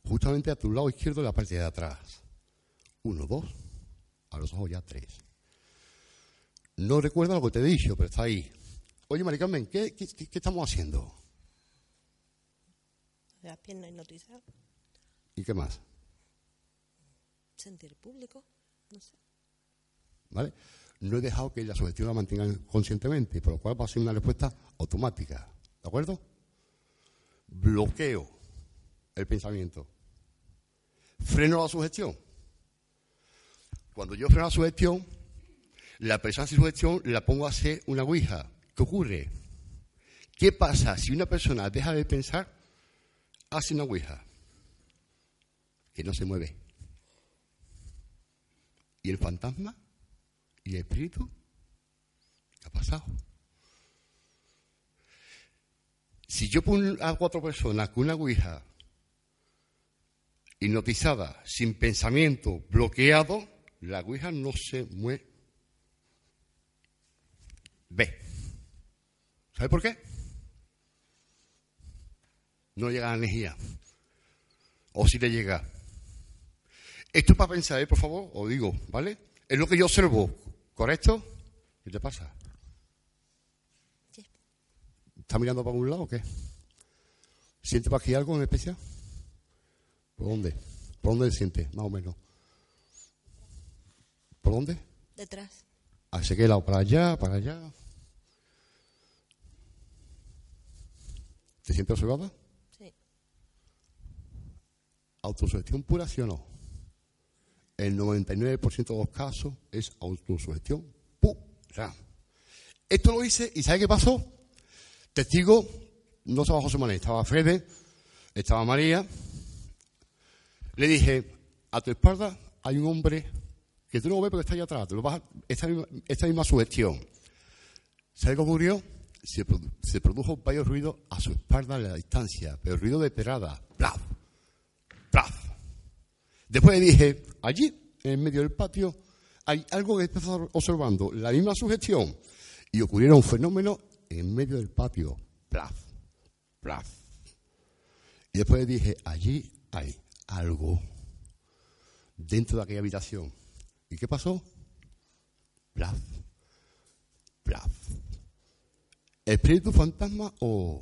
Justamente a tu lado izquierdo, en la parte de atrás. Uno, dos, a los ojos ya tres. No recuerdo lo que te he dicho, pero está ahí. Oye, Mari Carmen, ¿qué, qué, estamos haciendo? La pierna hipnotizada. ¿Y qué más? Sentir público, no sé. ¿Vale? No he dejado que la sugestión la mantenga conscientemente, por lo cual va a ser una respuesta automática. ¿De acuerdo? Bloqueo el pensamiento. Freno la sugestión cuando yo freno la sugestión, la persona sin sugestión la pongo a hacer una ouija. ¿Qué ocurre? ¿Qué pasa si una persona deja de pensar, hace una ouija? Que no se mueve. ¿Y el fantasma? ¿Y el espíritu? ¿Qué ha pasado? Si yo pongo a cuatro personas con una ouija hipnotizada, sin pensamiento, bloqueado, la Ouija no se mueve. Ve. ¿Sabe por qué? No llega la energía. o si le llega. Esto es para pensar, ¿eh? por favor, os digo, ¿vale? Es lo que yo observo, ¿correcto? ¿Qué te pasa? Sí. ¿Está mirando para algún lado o qué? ¿Siente para aquí algo en especial? ¿Por dónde? ¿Por dónde siente, más o menos? ¿Por dónde? Detrás. ¿Hacia qué lado? ¿Para allá? ¿Para allá? ¿Te sientes observada? Sí. ¿Autosugestión pura, sí o no? El 99% de los casos es autosugestión pura. Esto lo hice y ¿sabe qué pasó? Testigo, no estaba José Manuel, estaba Fede, estaba María. Le dije, a tu espalda hay un hombre que tú no lo ves porque está allá atrás, esta, misma, esta misma sugestión. ¿Sabe qué ocurrió? Se, se produjo varios ruidos a su espalda en la distancia, pero ruido de perada. ¡Plaf! ¡Plaf! Después dije, allí, en medio del patio, hay algo que está observando, la misma sugestión. Y ocurrieron fenómenos en medio del patio. ¡Plaf! ¡Plaf! Y después dije, allí hay algo dentro de aquella habitación. ¿Y qué pasó? Plaf. Plaf. ¿Espíritu fantasma o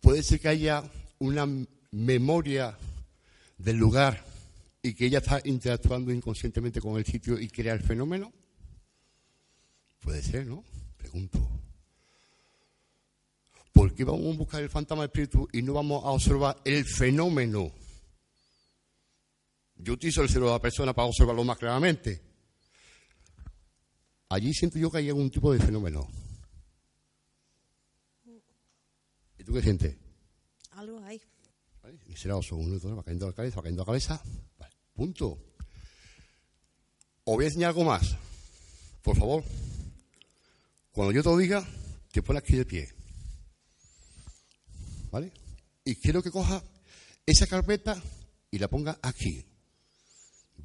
puede ser que haya una memoria del lugar y que ella está interactuando inconscientemente con el sitio y crea el fenómeno? Puede ser, ¿no? Pregunto. ¿Por qué vamos a buscar el fantasma espíritu y no vamos a observar el fenómeno? Yo utilizo el cerebro de la persona para observarlo más claramente. Allí siento yo que hay algún tipo de fenómeno. ¿Y tú qué sientes? Algo hay. ¿Vale? Oso, uno, dos, va cayendo la cabeza, va cayendo la cabeza. Vale, punto. Os voy a enseñar algo más. Por favor. Cuando yo te lo diga, te pones aquí de pie. ¿Vale? Y quiero que coja esa carpeta y la ponga aquí.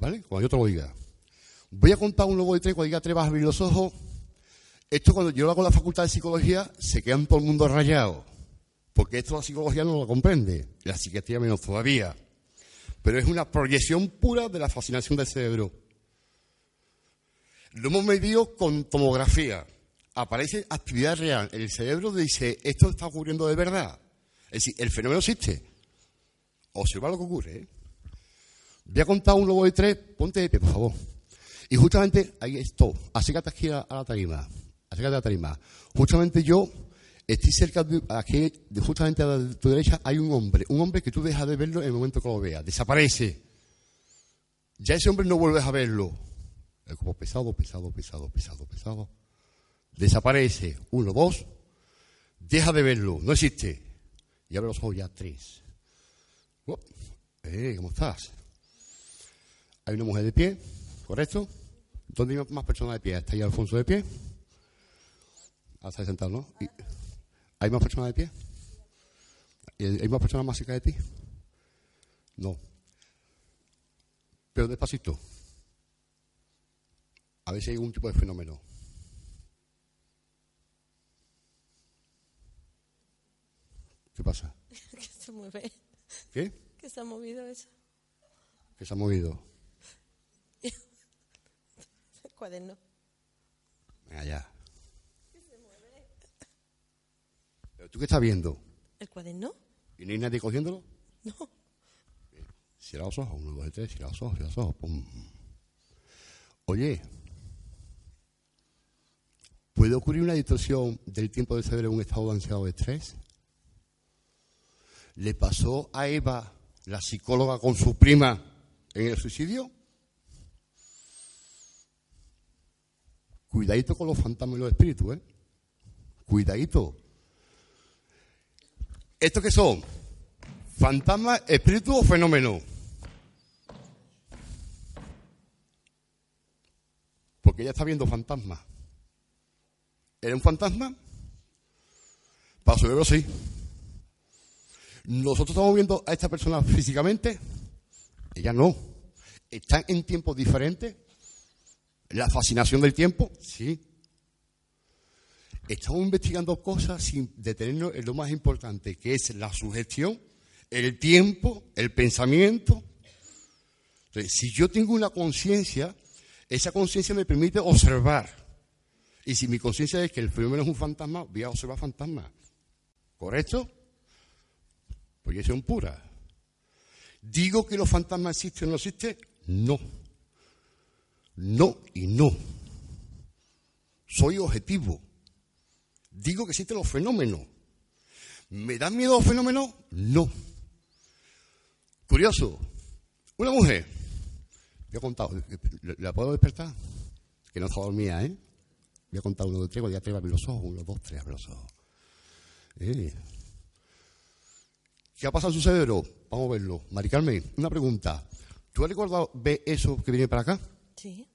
¿Vale? Cuando yo te lo diga. Voy a contar un logo de tres, cuando diga tres vas a abrir los ojos. Esto cuando yo lo hago en la facultad de psicología, se quedan todo el mundo rayado. Porque esto la psicología no lo comprende, la psiquiatría menos todavía. Pero es una proyección pura de la fascinación del cerebro. Lo hemos medido con tomografía. Aparece actividad real. El cerebro dice, esto está ocurriendo de verdad. Es decir, el fenómeno existe. Observa lo que ocurre. ¿eh? Voy a contar un logo de tres. Ponte de pie, por favor. Y justamente ahí estoy. Acércate aquí a, la tarima. Acércate a la tarima. Justamente yo estoy cerca de aquí, justamente a tu derecha, hay un hombre. Un hombre que tú dejas de verlo en el momento que lo veas. Desaparece. Ya ese hombre no vuelves a verlo. Es como pesado, pesado, pesado, pesado, pesado. Desaparece. Uno, dos. Deja de verlo. No existe. Y abre los ojos ya. Tres. Oh, eh, ¿Cómo estás? Hay una mujer de pie, ¿correcto? ¿Dónde hay más personas de pie? ¿Está ahí Alfonso de pie? Ah, ahí sentado, ¿no? Y- ¿Hay más personas de pie? ¿Y ¿Hay más personas más cerca de ti? No. Pero despacito. A ver si hay algún tipo de fenómeno. ¿Qué pasa? que se mueve. ¿Qué? Que se ha movido eso. Que se ha movido. El cuaderno. Venga, ya. ¿Pero tú qué estás viendo? ¿El cuaderno? ¿Y no hay nadie cogiéndolo? No. Cierra los ojos, uno, dos, tres, cierra los ojos, cierra los ojos. Pum. Oye, ¿puede ocurrir una distorsión del tiempo del cerebro en un estado de ansiedad o de estrés? ¿Le pasó a Eva, la psicóloga, con su prima en el suicidio? Cuidadito con los fantasmas y los espíritus, ¿eh? Cuidadito. ¿Estos qué son? ¿Fantasma, espíritu o fenómeno? Porque ella está viendo fantasmas. ¿Era un fantasma? Para su cerebro sí. Nosotros estamos viendo a esta persona físicamente. Ella no. ¿Están en tiempos diferentes? ¿La fascinación del tiempo? Sí. Estamos investigando cosas sin detenernos en lo más importante, que es la sugestión, el tiempo, el pensamiento. Entonces, si yo tengo una conciencia, esa conciencia me permite observar. Y si mi conciencia es que el fenómeno es un fantasma, voy a observar fantasmas. ¿Correcto? Pues yo un pura. ¿Digo que los fantasmas existen o no existen? No. No y no. Soy objetivo. Digo que existen los fenómenos. ¿Me dan miedo los fenómenos? No. Curioso. Una mujer. Voy a contar. ¿La puedo despertar? Que no está dormida, ¿eh? Voy a contar uno, dos, tres, ya te abrir los ojos. Uno, dos, tres, abre los ojos. Eh. ¿Qué ha pasado en su cerebro? Vamos a verlo. Mari Carmen, una pregunta. ¿Tú has recordado ver eso que viene para acá? Sí,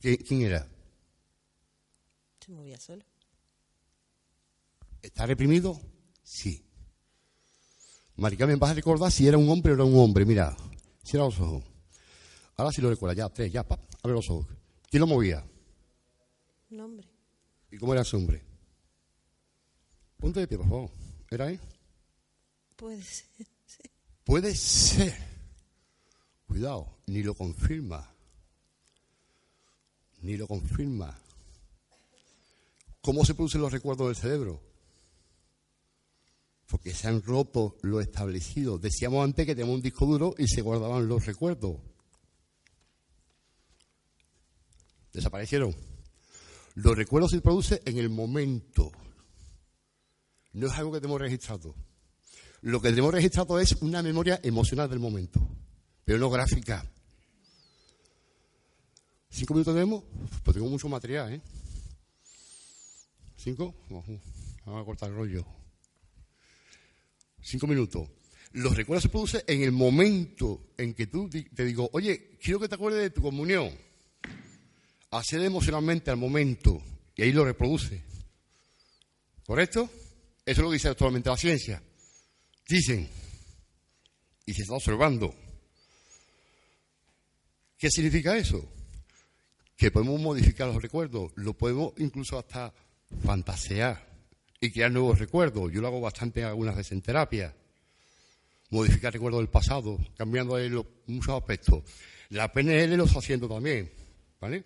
¿Quién era? se movía solo. ¿Está reprimido? Sí. Mari Carmen, vas a recordar si era un hombre o era un hombre. Mira, cierra los ojos. Ahora sí lo recuerda. Ya, tres, ya, pa, abre los ojos. ¿Quién lo movía? Un hombre. ¿Y cómo era ese hombre? Ponte de pie, por favor. ¿Era él? Puede ser. sí. Puede ser. Cuidado, ni lo confirma. Ni lo confirma. ¿Cómo se producen los recuerdos del cerebro? Porque se han roto lo establecido. Decíamos antes que teníamos un disco duro y se guardaban los recuerdos. Desaparecieron. Los recuerdos se producen en el momento. No es algo que tenemos registrado. Lo que tenemos registrado es una memoria emocional del momento, pero no gráfica. ¿Cinco minutos tenemos? Pues tengo mucho material, ¿eh? ¿Cinco? Vamos a cortar el rollo. Cinco minutos. Los recuerdos se producen en el momento en que tú te digo, oye, quiero que te acuerdes de tu comunión. Accede emocionalmente al momento y ahí lo reproduce. ¿Correcto? Eso es lo que dice actualmente la ciencia. Dicen, y se está observando. ¿Qué significa eso? Que podemos modificar los recuerdos, lo podemos incluso hasta fantasear y crear nuevos recuerdos. Yo lo hago bastante algunas veces en terapia. Modificar recuerdos del pasado, cambiando muchos aspectos. La PNL lo está haciendo también, ¿vale?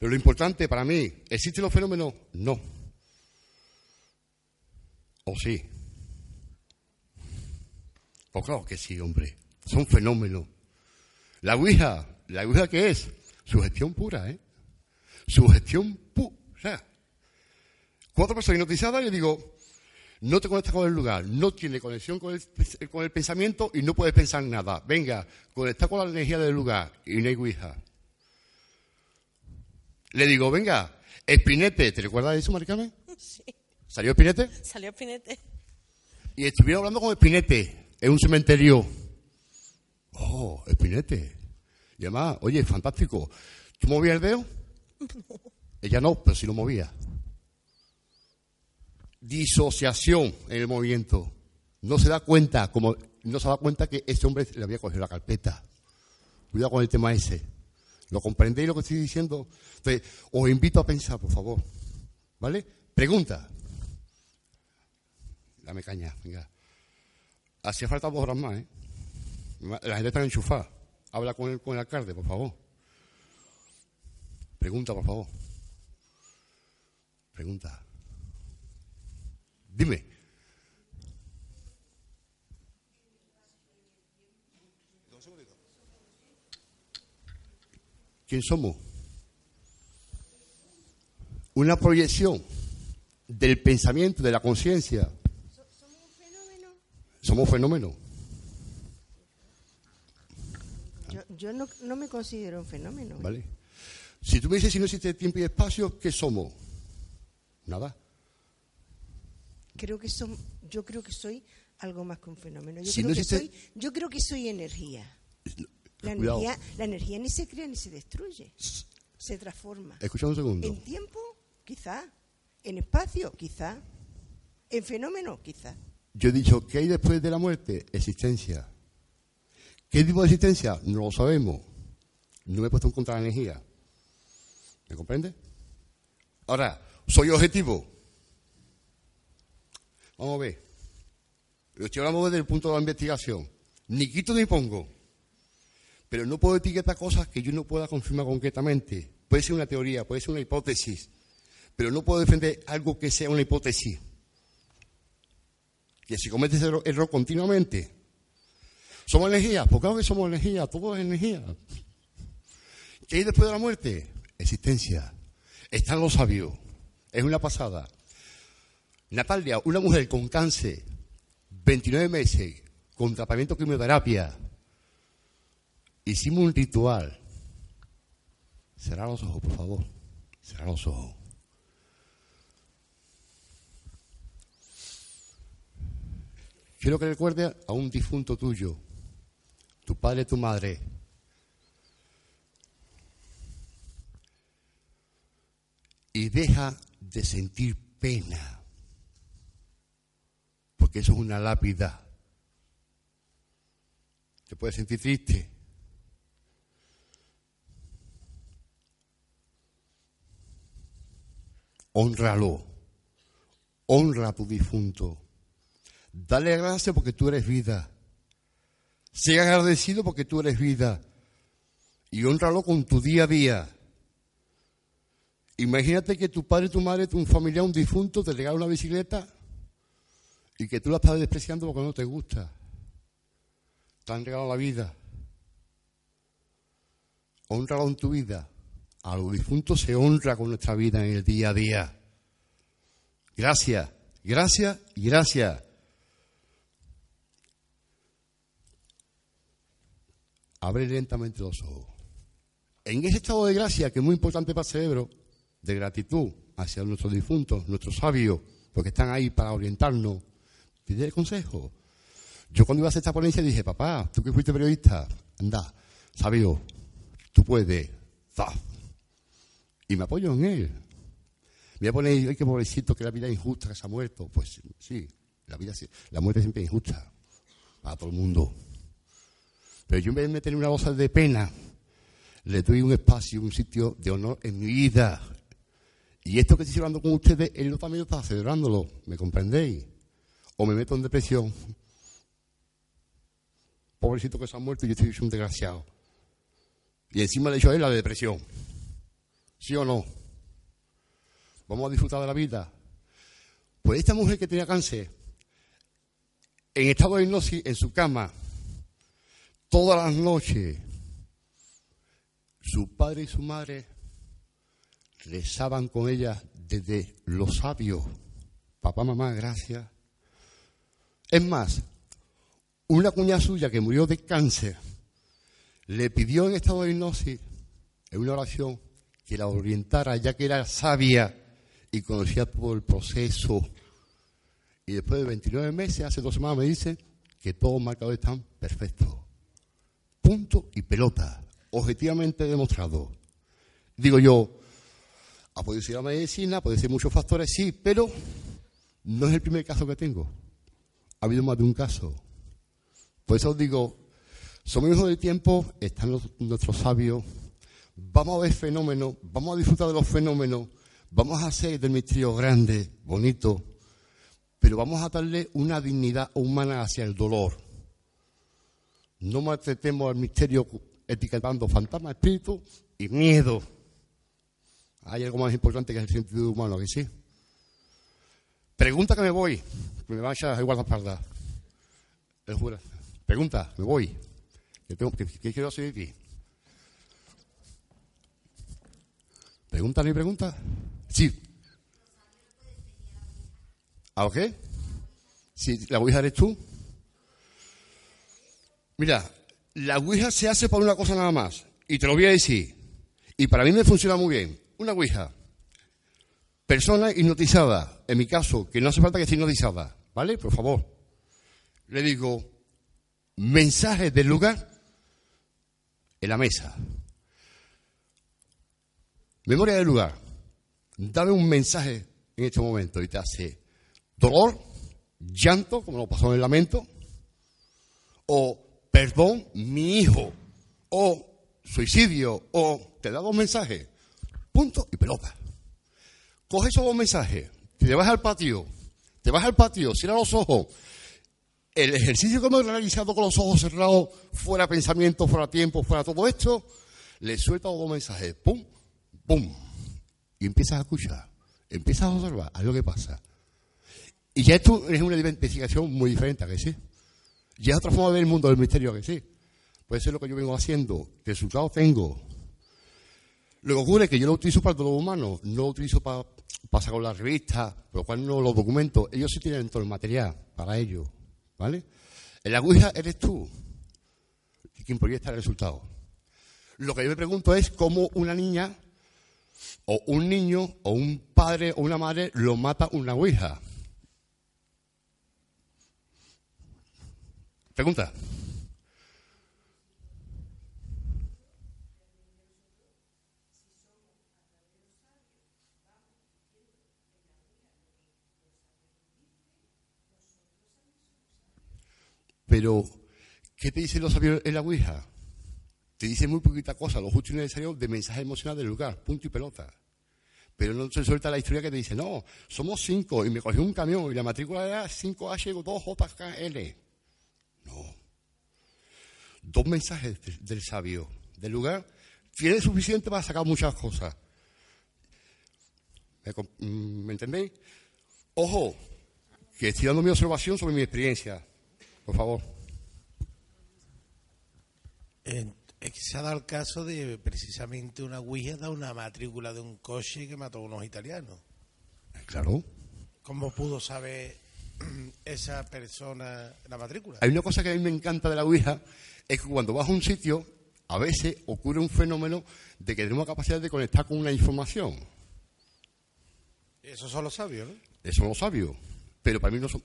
Pero lo importante para mí, ¿existen los fenómenos? No. ¿O sí? Pues claro que sí, hombre. Son fenómenos. La Ouija, ¿la Ouija qué es? Sugestión pura, ¿eh? Sugestión pura. Cuatro personas hipnotizadas y le digo, no te conectas con el lugar, no tiene conexión con el, con el pensamiento y no puedes pensar nada. Venga, conecta con la energía del lugar y no hay Ouija. Le digo, venga, Espinete, ¿te recuerdas de eso, Maricarmen? Sí. ¿Salió Espinete? Salió Pinete. Y estuvieron hablando con Espinete en un cementerio. Oh, Espinete. Y además, oye, fantástico. ¿Tú movías el dedo? Ella no, pero sí lo movía. Disociación en el movimiento. No se da cuenta, como no se da cuenta que este hombre le había cogido la carpeta. Cuidado con el tema ese. ¿Lo comprendéis lo que estoy diciendo? Entonces, os invito a pensar, por favor. ¿Vale? Pregunta. Dame caña, venga. Hacía falta dos horas más, ¿eh? La gente está enchufada. Habla con el, con el alcalde, por favor. Pregunta, por favor. Pregunta. Dime. ¿Quién somos? Una proyección del pensamiento, de la conciencia. ¿Somos un fenómeno? Somos fenómenos. Yo, yo no, no me considero un fenómeno. ¿Vale? Si tú me dices si no existe tiempo y espacio, ¿qué somos? Nada. Creo que som- yo creo que soy algo más que un fenómeno. Yo, Si creo, no que existe- soy, yo creo que soy energía. La energía, la energía ni se crea ni se destruye. Se transforma. Escucha un segundo. En tiempo, quizá. En espacio, quizá. En fenómeno, quizá. Yo he dicho, ¿qué hay después de la muerte? Existencia. ¿Qué tipo de existencia? No lo sabemos. No me he puesto en contra de la energía. ¿Me comprende? Ahora, soy objetivo. Vamos a ver. Lo estoy hablando desde el punto de la investigación. Ni quito ni pongo. Pero no puedo etiquetar cosas que yo no pueda confirmar concretamente. Puede ser una teoría, puede ser una hipótesis. Pero no puedo defender algo que sea una hipótesis. Que se comete ese error, error continuamente. ¿Somos energía? Pues claro que somos energía, todo es energía. ¿Qué hay después de la muerte? Existencia. Están los sabios. Es una pasada. Natalia, una mujer con cáncer, 29 meses, con tratamiento quimioterapia. Hicimos un ritual. Cerrar los ojos, por favor. Cerrar los ojos. Quiero que recuerdes a un difunto tuyo, tu padre, tu madre. Y deja de sentir pena, porque eso es una lápida. Te puedes sentir triste. Honralo. Honra a tu difunto. Dale gracias porque tú eres vida. Sea agradecido porque tú eres vida. Y honralo con tu día a día. Imagínate que tu padre, tu madre, tu familiar, un difunto te regala una bicicleta y que tú la estás despreciando porque no te gusta. Te han regalado la vida. Honralo en tu vida. A los difuntos se honra con nuestra vida en el día a día. Gracias, gracias y gracias. Abre lentamente los ojos. En ese estado de gracia, que es muy importante para el cerebro, de gratitud hacia nuestros difuntos, nuestros sabios, porque están ahí para orientarnos, pide consejo. Yo cuando iba a hacer esta ponencia dije, papá, tú que fuiste periodista, anda, sabio, tú puedes, ¡zaf! Y me apoyo en él. Me voy a poner, ay, qué pobrecito, que la vida es injusta, que se ha muerto. Pues sí, la, vida, la muerte siempre es injusta para todo el mundo. Pero yo en vez de meter una bolsa de pena, le doy un espacio, un sitio de honor en mi vida. Y esto que estoy hablando con ustedes, él no también está celebrándolo, ¿me comprendéis? O me meto en depresión. Pobrecito que se ha muerto y yo estoy un desgraciado. Y encima le he hecho a él la depresión. ¿Sí o no? Vamos a disfrutar de la vida. Pues esta mujer que tenía cáncer, en estado de hipnosis, en su cama, todas las noches, su padre y su madre rezaban con ella desde los sabios. Papá, mamá, gracias. Es más, una cuñada suya que murió de cáncer le pidió en estado de hipnosis, en una oración, que la orientara, ya que era sabia y conocía todo el proceso. Y después de 29 meses, hace dos semanas, me dice que todos los marcadores están perfectos. Punto y pelota. Objetivamente demostrado. Digo yo, ha podido ser la medicina, puede ser muchos factores, sí, pero no es el primer caso que tengo. Ha habido más de un caso. Por eso os digo, somos hijos del tiempo, están nuestros sabios, vamos a ver fenómenos, vamos a disfrutar de los fenómenos, vamos a hacer del misterio grande, bonito, pero vamos a darle una dignidad humana hacia el dolor. No maltratemos al misterio etiquetando fantasma, espíritu y miedo. Hay algo más importante que el sentido humano, que sí. Pregunta que me voy, me vaya igual la espalda. Pregunta, me voy. ¿Qué, tengo, qué, qué quiero hacer aquí? ¿Pregunta ni pregunta? Sí. ¿A qué? Si la Ouija eres tú. Mira, la Ouija se hace por una cosa nada más. Y te lo voy a decir. Y para mí me funciona muy bien. Una Ouija. Persona hipnotizada. En mi caso, que no hace falta que esté hipnotizada. ¿Vale? Por favor. Le digo, mensaje del lugar en la mesa. Memoria del lugar. Dame un mensaje en este momento y te hace dolor, llanto, como lo pasó en el lamento, o perdón, mi hijo, o suicidio, o te da dos mensajes, punto y pelota. Coge esos dos mensajes, te vas al patio, te vas al patio, cierra los ojos el ejercicio que hemos realizado con los ojos cerrados, fuera pensamiento, fuera tiempo, fuera todo esto, le suelta dos mensajes, pum, pum, y empiezas a escuchar, empiezas a observar, a lo que pasa. Y ya esto es una investigación muy diferente, ¿a que sí? Ya es otra forma de ver el mundo del misterio, ¿a que sí? Pues eso es lo que yo vengo haciendo. ¿Qué resultados tengo? Lo que ocurre es que yo lo utilizo para todo lo humano, no lo utilizo para, para sacar las revistas, por lo cual no los documentos. Ellos sí tienen todo el material para ello, ¿vale? En la Ouija eres tú quien proyecta el resultado. Lo que yo me pregunto es cómo una niña, o un niño, o un padre, o una madre lo mata una Ouija. Pregunta. Pero, ¿qué te dicen los sabios en la Ouija? Te dicen muy poquita cosa, lo justo y de mensaje emocional del lugar, punto y pelota. Pero no se suelta la historia que te dice, no, somos cinco y me cogió un camión y la matrícula era 5H2JKL. No. Dos mensajes del, sabio del lugar tiene suficiente para sacar muchas cosas. ¿Me, com- mm, ¿me entendéis? Ojo, que estoy dando mi observación sobre mi experiencia. Por favor. Eh, se ha dado el caso de precisamente una Ouija da una matrícula de un coche que mató a unos italianos. Claro. ¿Cómo pudo saber esa persona la matrícula? Hay una cosa que a mí me encanta de la Ouija, es que cuando vas a un sitio, a veces ocurre un fenómeno de que tenemos capacidad de conectar con una información. Esos son los sabios, ¿no? Eso no lo sabio. Pero para mí no son.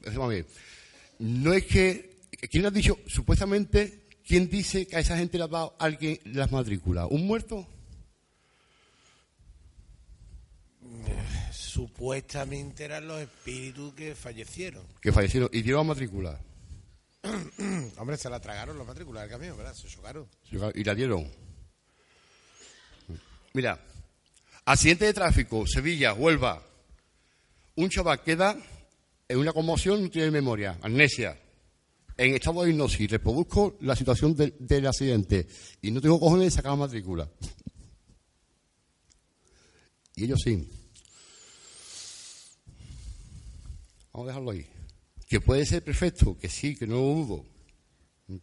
No es que. ¿Quién ha dicho? Supuestamente, ¿quién dice que a esa gente le ha dado alguien las matrículas? ¿Un muerto? Supuestamente eran los espíritus que fallecieron. Que fallecieron y dieron la matrícula. Hombre, se la tragaron los matrículas del camión, ¿verdad? Se chocaron. Y la dieron. Mira, accidente de tráfico, Sevilla, Huelva. Un chaval queda en una conmoción, no tiene memoria, amnesia. En estado de hipnosis, reproduzco la situación del, accidente y no tengo cojones de sacar la matrícula. Y ellos sí. Vamos a dejarlo ahí. Que puede ser perfecto, que sí, que no lo dudo.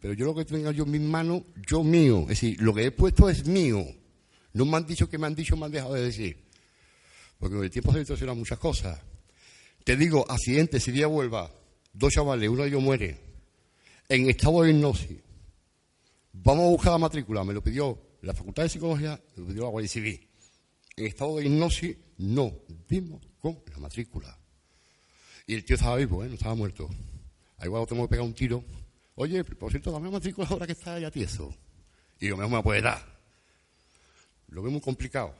Pero yo lo que tenga yo en mis manos, yo mío. Es decir, lo que he puesto es mío. No me han dicho que me han dicho, me han dejado de decir. Porque con el tiempo se distorsionan muchas cosas. Te digo, accidente, si día vuelva, dos chavales, uno de ellos muere, en estado de hipnosis. Vamos a buscar la matrícula, me lo pidió la Facultad de Psicología, me lo pidió la Guardia Civil. En estado de hipnosis, no dimos con la matrícula. Y el tío estaba vivo, ¿eh? no estaba muerto. Ahí igual tengo que pegar un tiro. Oye, por cierto, dame la matrícula ahora que está ya tieso. Y lo mejor me la puede dar. Lo veo muy complicado.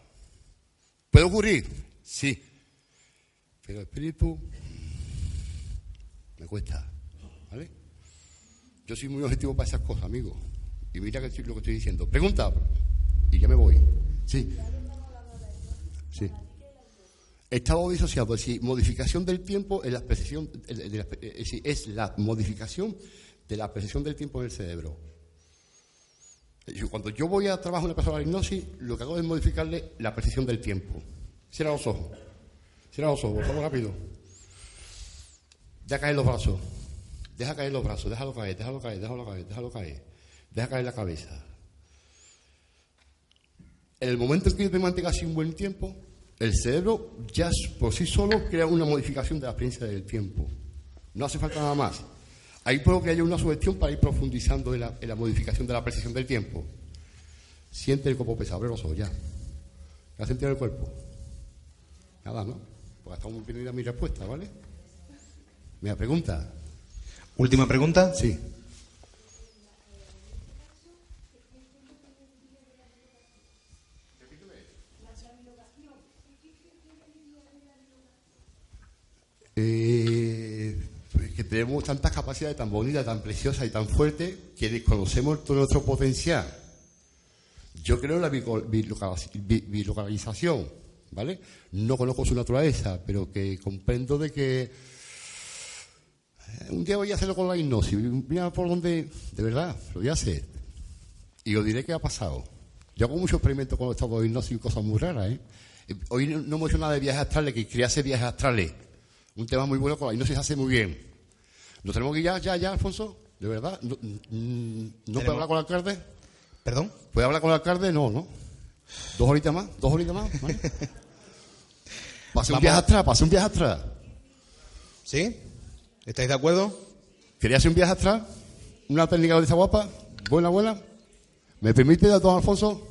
¿Puede ocurrir? Sí. Pero el espíritu me cuesta. Yo soy muy objetivo para esas cosas, amigo. Y mira lo que estoy diciendo. Pregunta. Y ya me voy. Sí. Sí. Estado disociado, es decir, modificación del tiempo es la percepción, la- es decir, es la modificación de la percepción del tiempo en el cerebro. Cuando yo voy a trabajar una persona de hipnosis, lo que hago es modificarle la percepción del tiempo. Cierra los ojos. Cierra los ojos, favor, rápido. Deja caer los brazos. Deja caer los brazos, déjalo caer, déjalo caer, déjalo caer, déjalo caer. Deja caer la cabeza. En el momento en que yo te mantenga así un buen tiempo, el cerebro ya por sí solo crea una modificación de la experiencia del tiempo. No hace falta nada más. Ahí puedo que haya una sugestión para ir profundizando en la, en la modificación de la percepción del tiempo. Siente el cuerpo pesado, abre los ojos ya. ¿Qué has sentido en el cuerpo? Nada, ¿no? Pues hasta muy bien mi respuesta, ¿vale? ¿Me pregunta? Última pregunta. Sí. Pues que tenemos tantas capacidades tan bonitas, tan preciosas y tan fuertes que desconocemos todo nuestro potencial. Yo creo en la bilocalización, ¿vale? No conozco su naturaleza, pero que comprendo de que Un día voy a hacerlo con la hipnosis. Mira por donde, de verdad, lo voy a hacer. Y os diré qué ha pasado. Yo hago muchos experimentos con los estados de hipnosis y cosas muy raras, ¿eh? Eh, Hoy no, no hemos hecho nada de viajes astrales, que quería hacer viajes astrales. Un tema muy bueno con la hipnosis se hace muy bien. ¿Nos tenemos que ir ya, ya, ya, Alfonso? ¿De verdad? ¿No, mm, ¿no puede hablar con el alcalde? ¿Perdón? ¿Puede hablar con el alcalde? No, ¿no? ¿Dos horitas más? ¿Dos horitas más? ¿Vale? Pase un viaje atrás, pase un viaje atrás. ¿Sí? ¿Estáis de acuerdo? ¿Quería hacer un viaje atrás? ¿Una técnica de esa guapa? ¿Buena, buena? ¿Me permite, don Alfonso?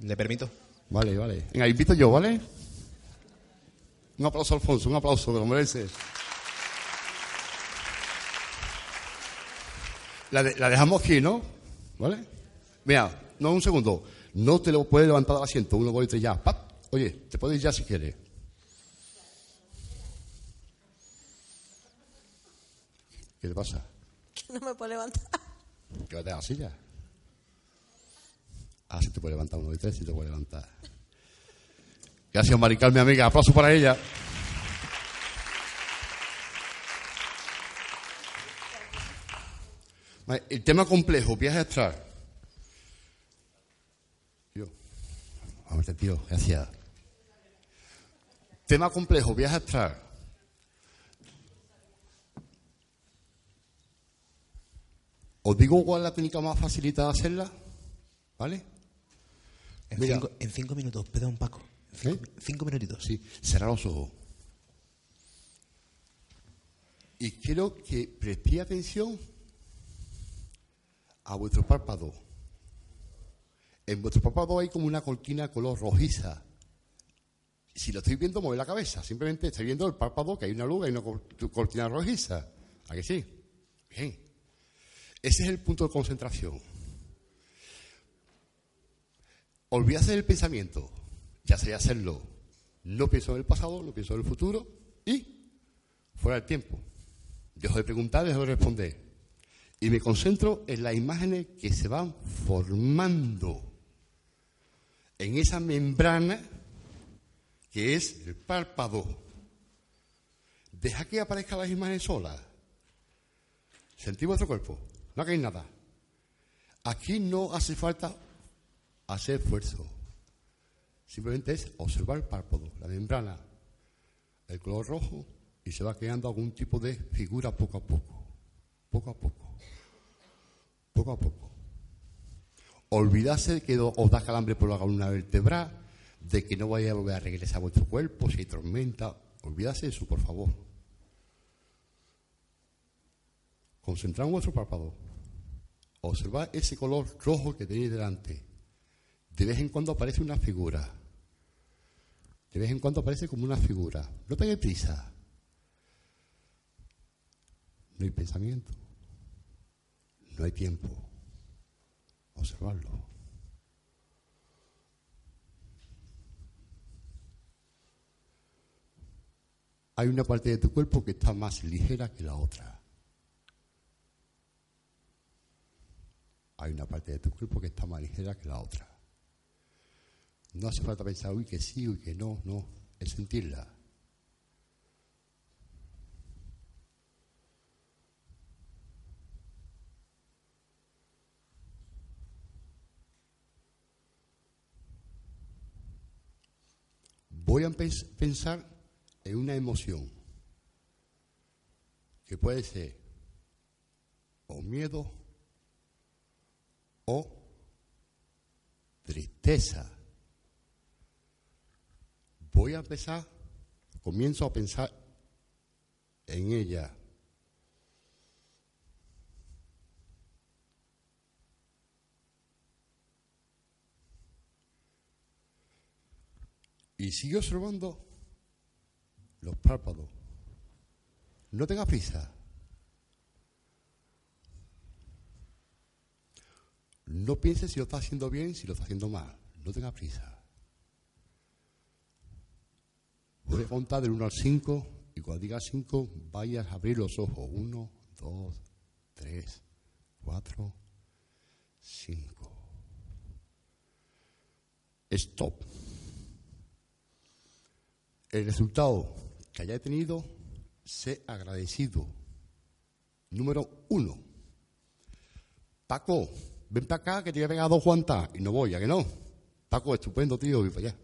Le permito. Vale, vale. Venga, invito yo, ¿vale? Un aplauso, Alfonso, un aplauso, que lo merece. La, de- la dejamos aquí, ¿no? ¿Vale? Mira, no, un segundo. No te lo puedes levantar del asiento. Uno, dos y tres, ya. ¡Pap! Oye, te puedes ir ya si quieres. ¿Qué te pasa? Que no me puedo levantar. Quédate en la silla. Ah, sí te puede levantar uno de tres, sí te puede levantar. Gracias, Marical, mi amiga. Aplauso para ella. El tema complejo, viaje astral. Tío. Vamos, tío, gracias. Tema complejo, viaje astral. Os digo cuál es la técnica más facilita de hacerla, ¿vale? En, Mira. cinco, en cinco minutos, perdón, Paco. Cinco, ¿Eh? cinco minutitos. Sí, cerrar los ojos. Y quiero que prestéis atención a vuestro párpado. En vuestro párpado hay como una cortina color rojiza. Si lo estoy viendo, mueve la cabeza. Simplemente estoy viendo el párpado, que hay una luz, hay una cor- cortina rojiza. ¿A que sí? Bien. Ese es el punto de concentración. Olvídate del pensamiento. Ya sé hacerlo. No pienso en el pasado, no pienso en el futuro y fuera del tiempo. Dejo de preguntar, dejo de responder. Y me concentro en las imágenes que se van formando en esa membrana que es el párpado. Deja que aparezcan las imágenes solas. Sentí vuestro cuerpo. No hagáis nada. Aquí no hace falta hacer esfuerzo. Simplemente es observar el párpado, la membrana, el color rojo y se va creando algún tipo de figura poco a poco. Poco a poco. Poco a poco. Olvidarse de que os da calambre por la columna vertebral, de que no vaya a volver a regresar a vuestro cuerpo si hay tormenta. Olvidarse de eso, por favor. Concentrad en vuestro párpado. Observad ese color rojo que tenéis delante. De vez en cuando aparece una figura. De vez en cuando aparece como una figura. No tengáis prisa. No hay pensamiento. No hay tiempo. Observarlo. Hay una parte de tu cuerpo que está más ligera que la otra. Hay una parte de tu cuerpo que está más ligera que la otra. No hace falta pensar, uy, que sí, uy, que no, no. Es sentirla. Voy a pens- pensar en una emoción que puede ser o miedo o tristeza. Voy a empezar, comienzo a pensar en ella. Y sigue observando los párpados. No tenga prisa. No piense si lo está haciendo bien, si lo está haciendo mal. No tenga prisa. Voy a contar del 1 al 5 y cuando diga 5 vayas a abrir los ojos. 1, 2, 3, 4, 5. Stop. El resultado que haya tenido, sé agradecido. Número uno. Paco, ven para acá que te voy a pegar dos guantas. Y no voy, ¿a que no? Paco, estupendo, tío, y para allá.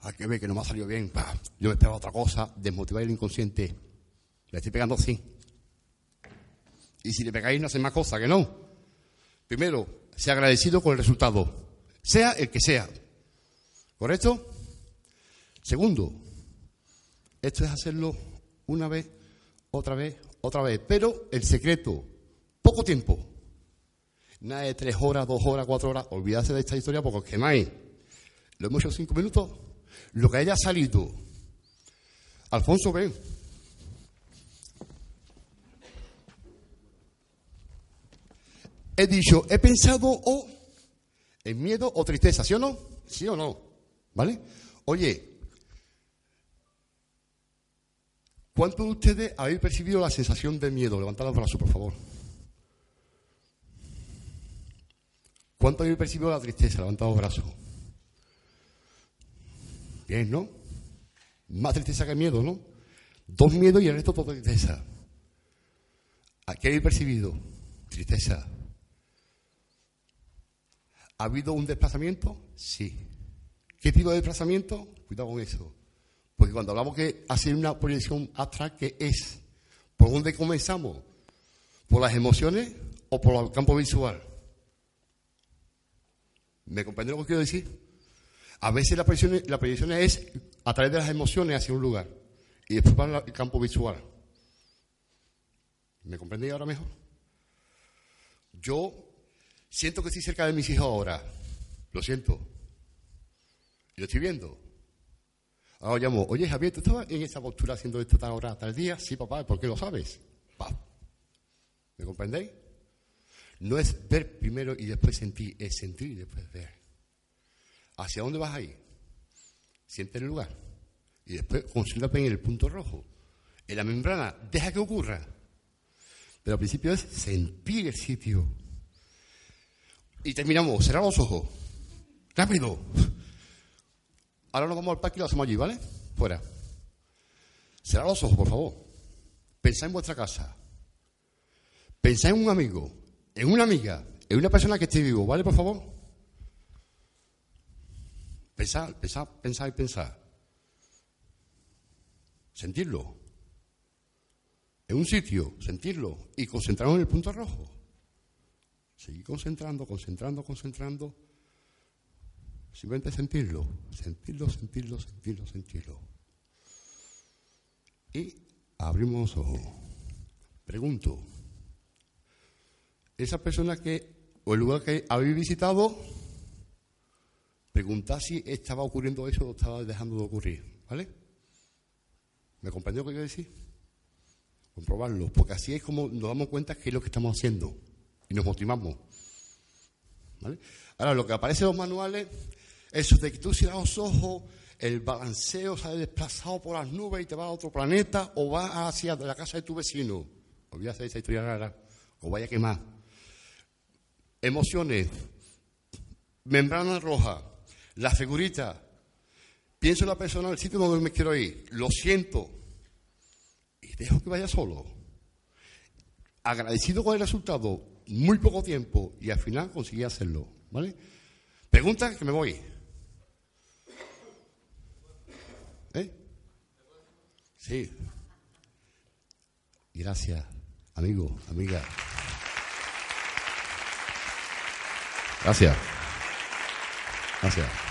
Hay que ver que no me ha salido bien. Pa, Yo me esperaba otra cosa, desmotivar el inconsciente. Le estoy pegando así. Y si le pegáis no hace más cosa, que no. Primero, sea agradecido con el resultado, sea el que sea. ¿Correcto? Segundo, esto es hacerlo una vez, otra vez, otra vez. Pero el secreto, poco tiempo. Nada de tres horas, dos horas, cuatro horas. Olvídate de esta historia porque os quemáis. Lo hemos hecho cinco minutos. Lo que haya salido. Alfonso, ven. He dicho, he pensado o en miedo o tristeza, ¿sí o no? ¿Sí o no? ¿Vale? Oye, ¿cuántos de ustedes habéis percibido la sensación de miedo? Levantad los brazos, por favor. ¿Cuántos habéis percibido la tristeza? Levantad los brazos. Bien, ¿no? Más tristeza que miedo, ¿no? Dos miedos y el resto todo tristeza. ¿A ¿Qué habéis percibido? Tristeza. ¿Ha habido un desplazamiento? Sí. ¿Qué tipo de desplazamiento? Cuidado con eso. Porque cuando hablamos que hacer una proyección astral, ¿qué es? ¿Por dónde comenzamos? ¿Por las emociones o por el campo visual? ¿Me comprende lo que quiero decir? A veces la proyección, la proyección es a través de las emociones hacia un lugar y después para el campo visual. ¿Me comprendéis ahora mejor? Yo siento que estoy cerca de mis hijos ahora. Lo siento. Y lo estoy viendo. Ahora llamo, oye Javier, ¿tú estabas en esa postura haciendo esto tal hora, tal día? Sí, papá, ¿por qué lo sabes? Pa. ¿Me comprendéis? No es ver primero y después sentir, es sentir y después ver. ¿Hacia dónde vas ahí? Siente el lugar. Y después concéntrate en el punto rojo. En la membrana, deja que ocurra. Pero al principio es sentir el sitio. Y terminamos, cerrar los ojos. Rápido. Ahora nos vamos al parque y lo hacemos allí, ¿vale? Fuera. Cerrar los ojos, por favor. Pensá en vuestra casa. Pensá en un amigo, en una amiga, en una persona que esté vivo, ¿vale, por favor? Pensar, pensar, pensar y pensar. Sentirlo. En un sitio, sentirlo y concentrarnos en el punto rojo. Seguir concentrando, concentrando, concentrando. Simplemente sentirlo, sentirlo, sentirlo, sentirlo, sentirlo. Y abrimos los ojos. Pregunto, esa persona que, o el lugar que habéis visitado, preguntad si estaba ocurriendo eso o estaba dejando de ocurrir, ¿vale? ¿Me comprendió lo que quiero decir? Comprobarlo, porque así es como nos damos cuenta que es lo que estamos haciendo y nos motivamos. ¿vale? Ahora, lo que aparece en los manuales, eso de que tú cierras los ojos, el balanceo sale desplazado por las nubes y te va a otro planeta o va hacia la casa de tu vecino. Olvídate de esa historia rara, o vaya a quemar. Emociones, membrana roja, la figurita. Pienso en la persona del sitio donde me quiero ir. Lo siento. Y dejo que vaya solo. Agradecido con el resultado, muy poco tiempo, y al final conseguí hacerlo. ¿Vale? Pregunta que me voy. ¿Eh? Sí. Gracias, amigo, amiga. Gracias. Gracias.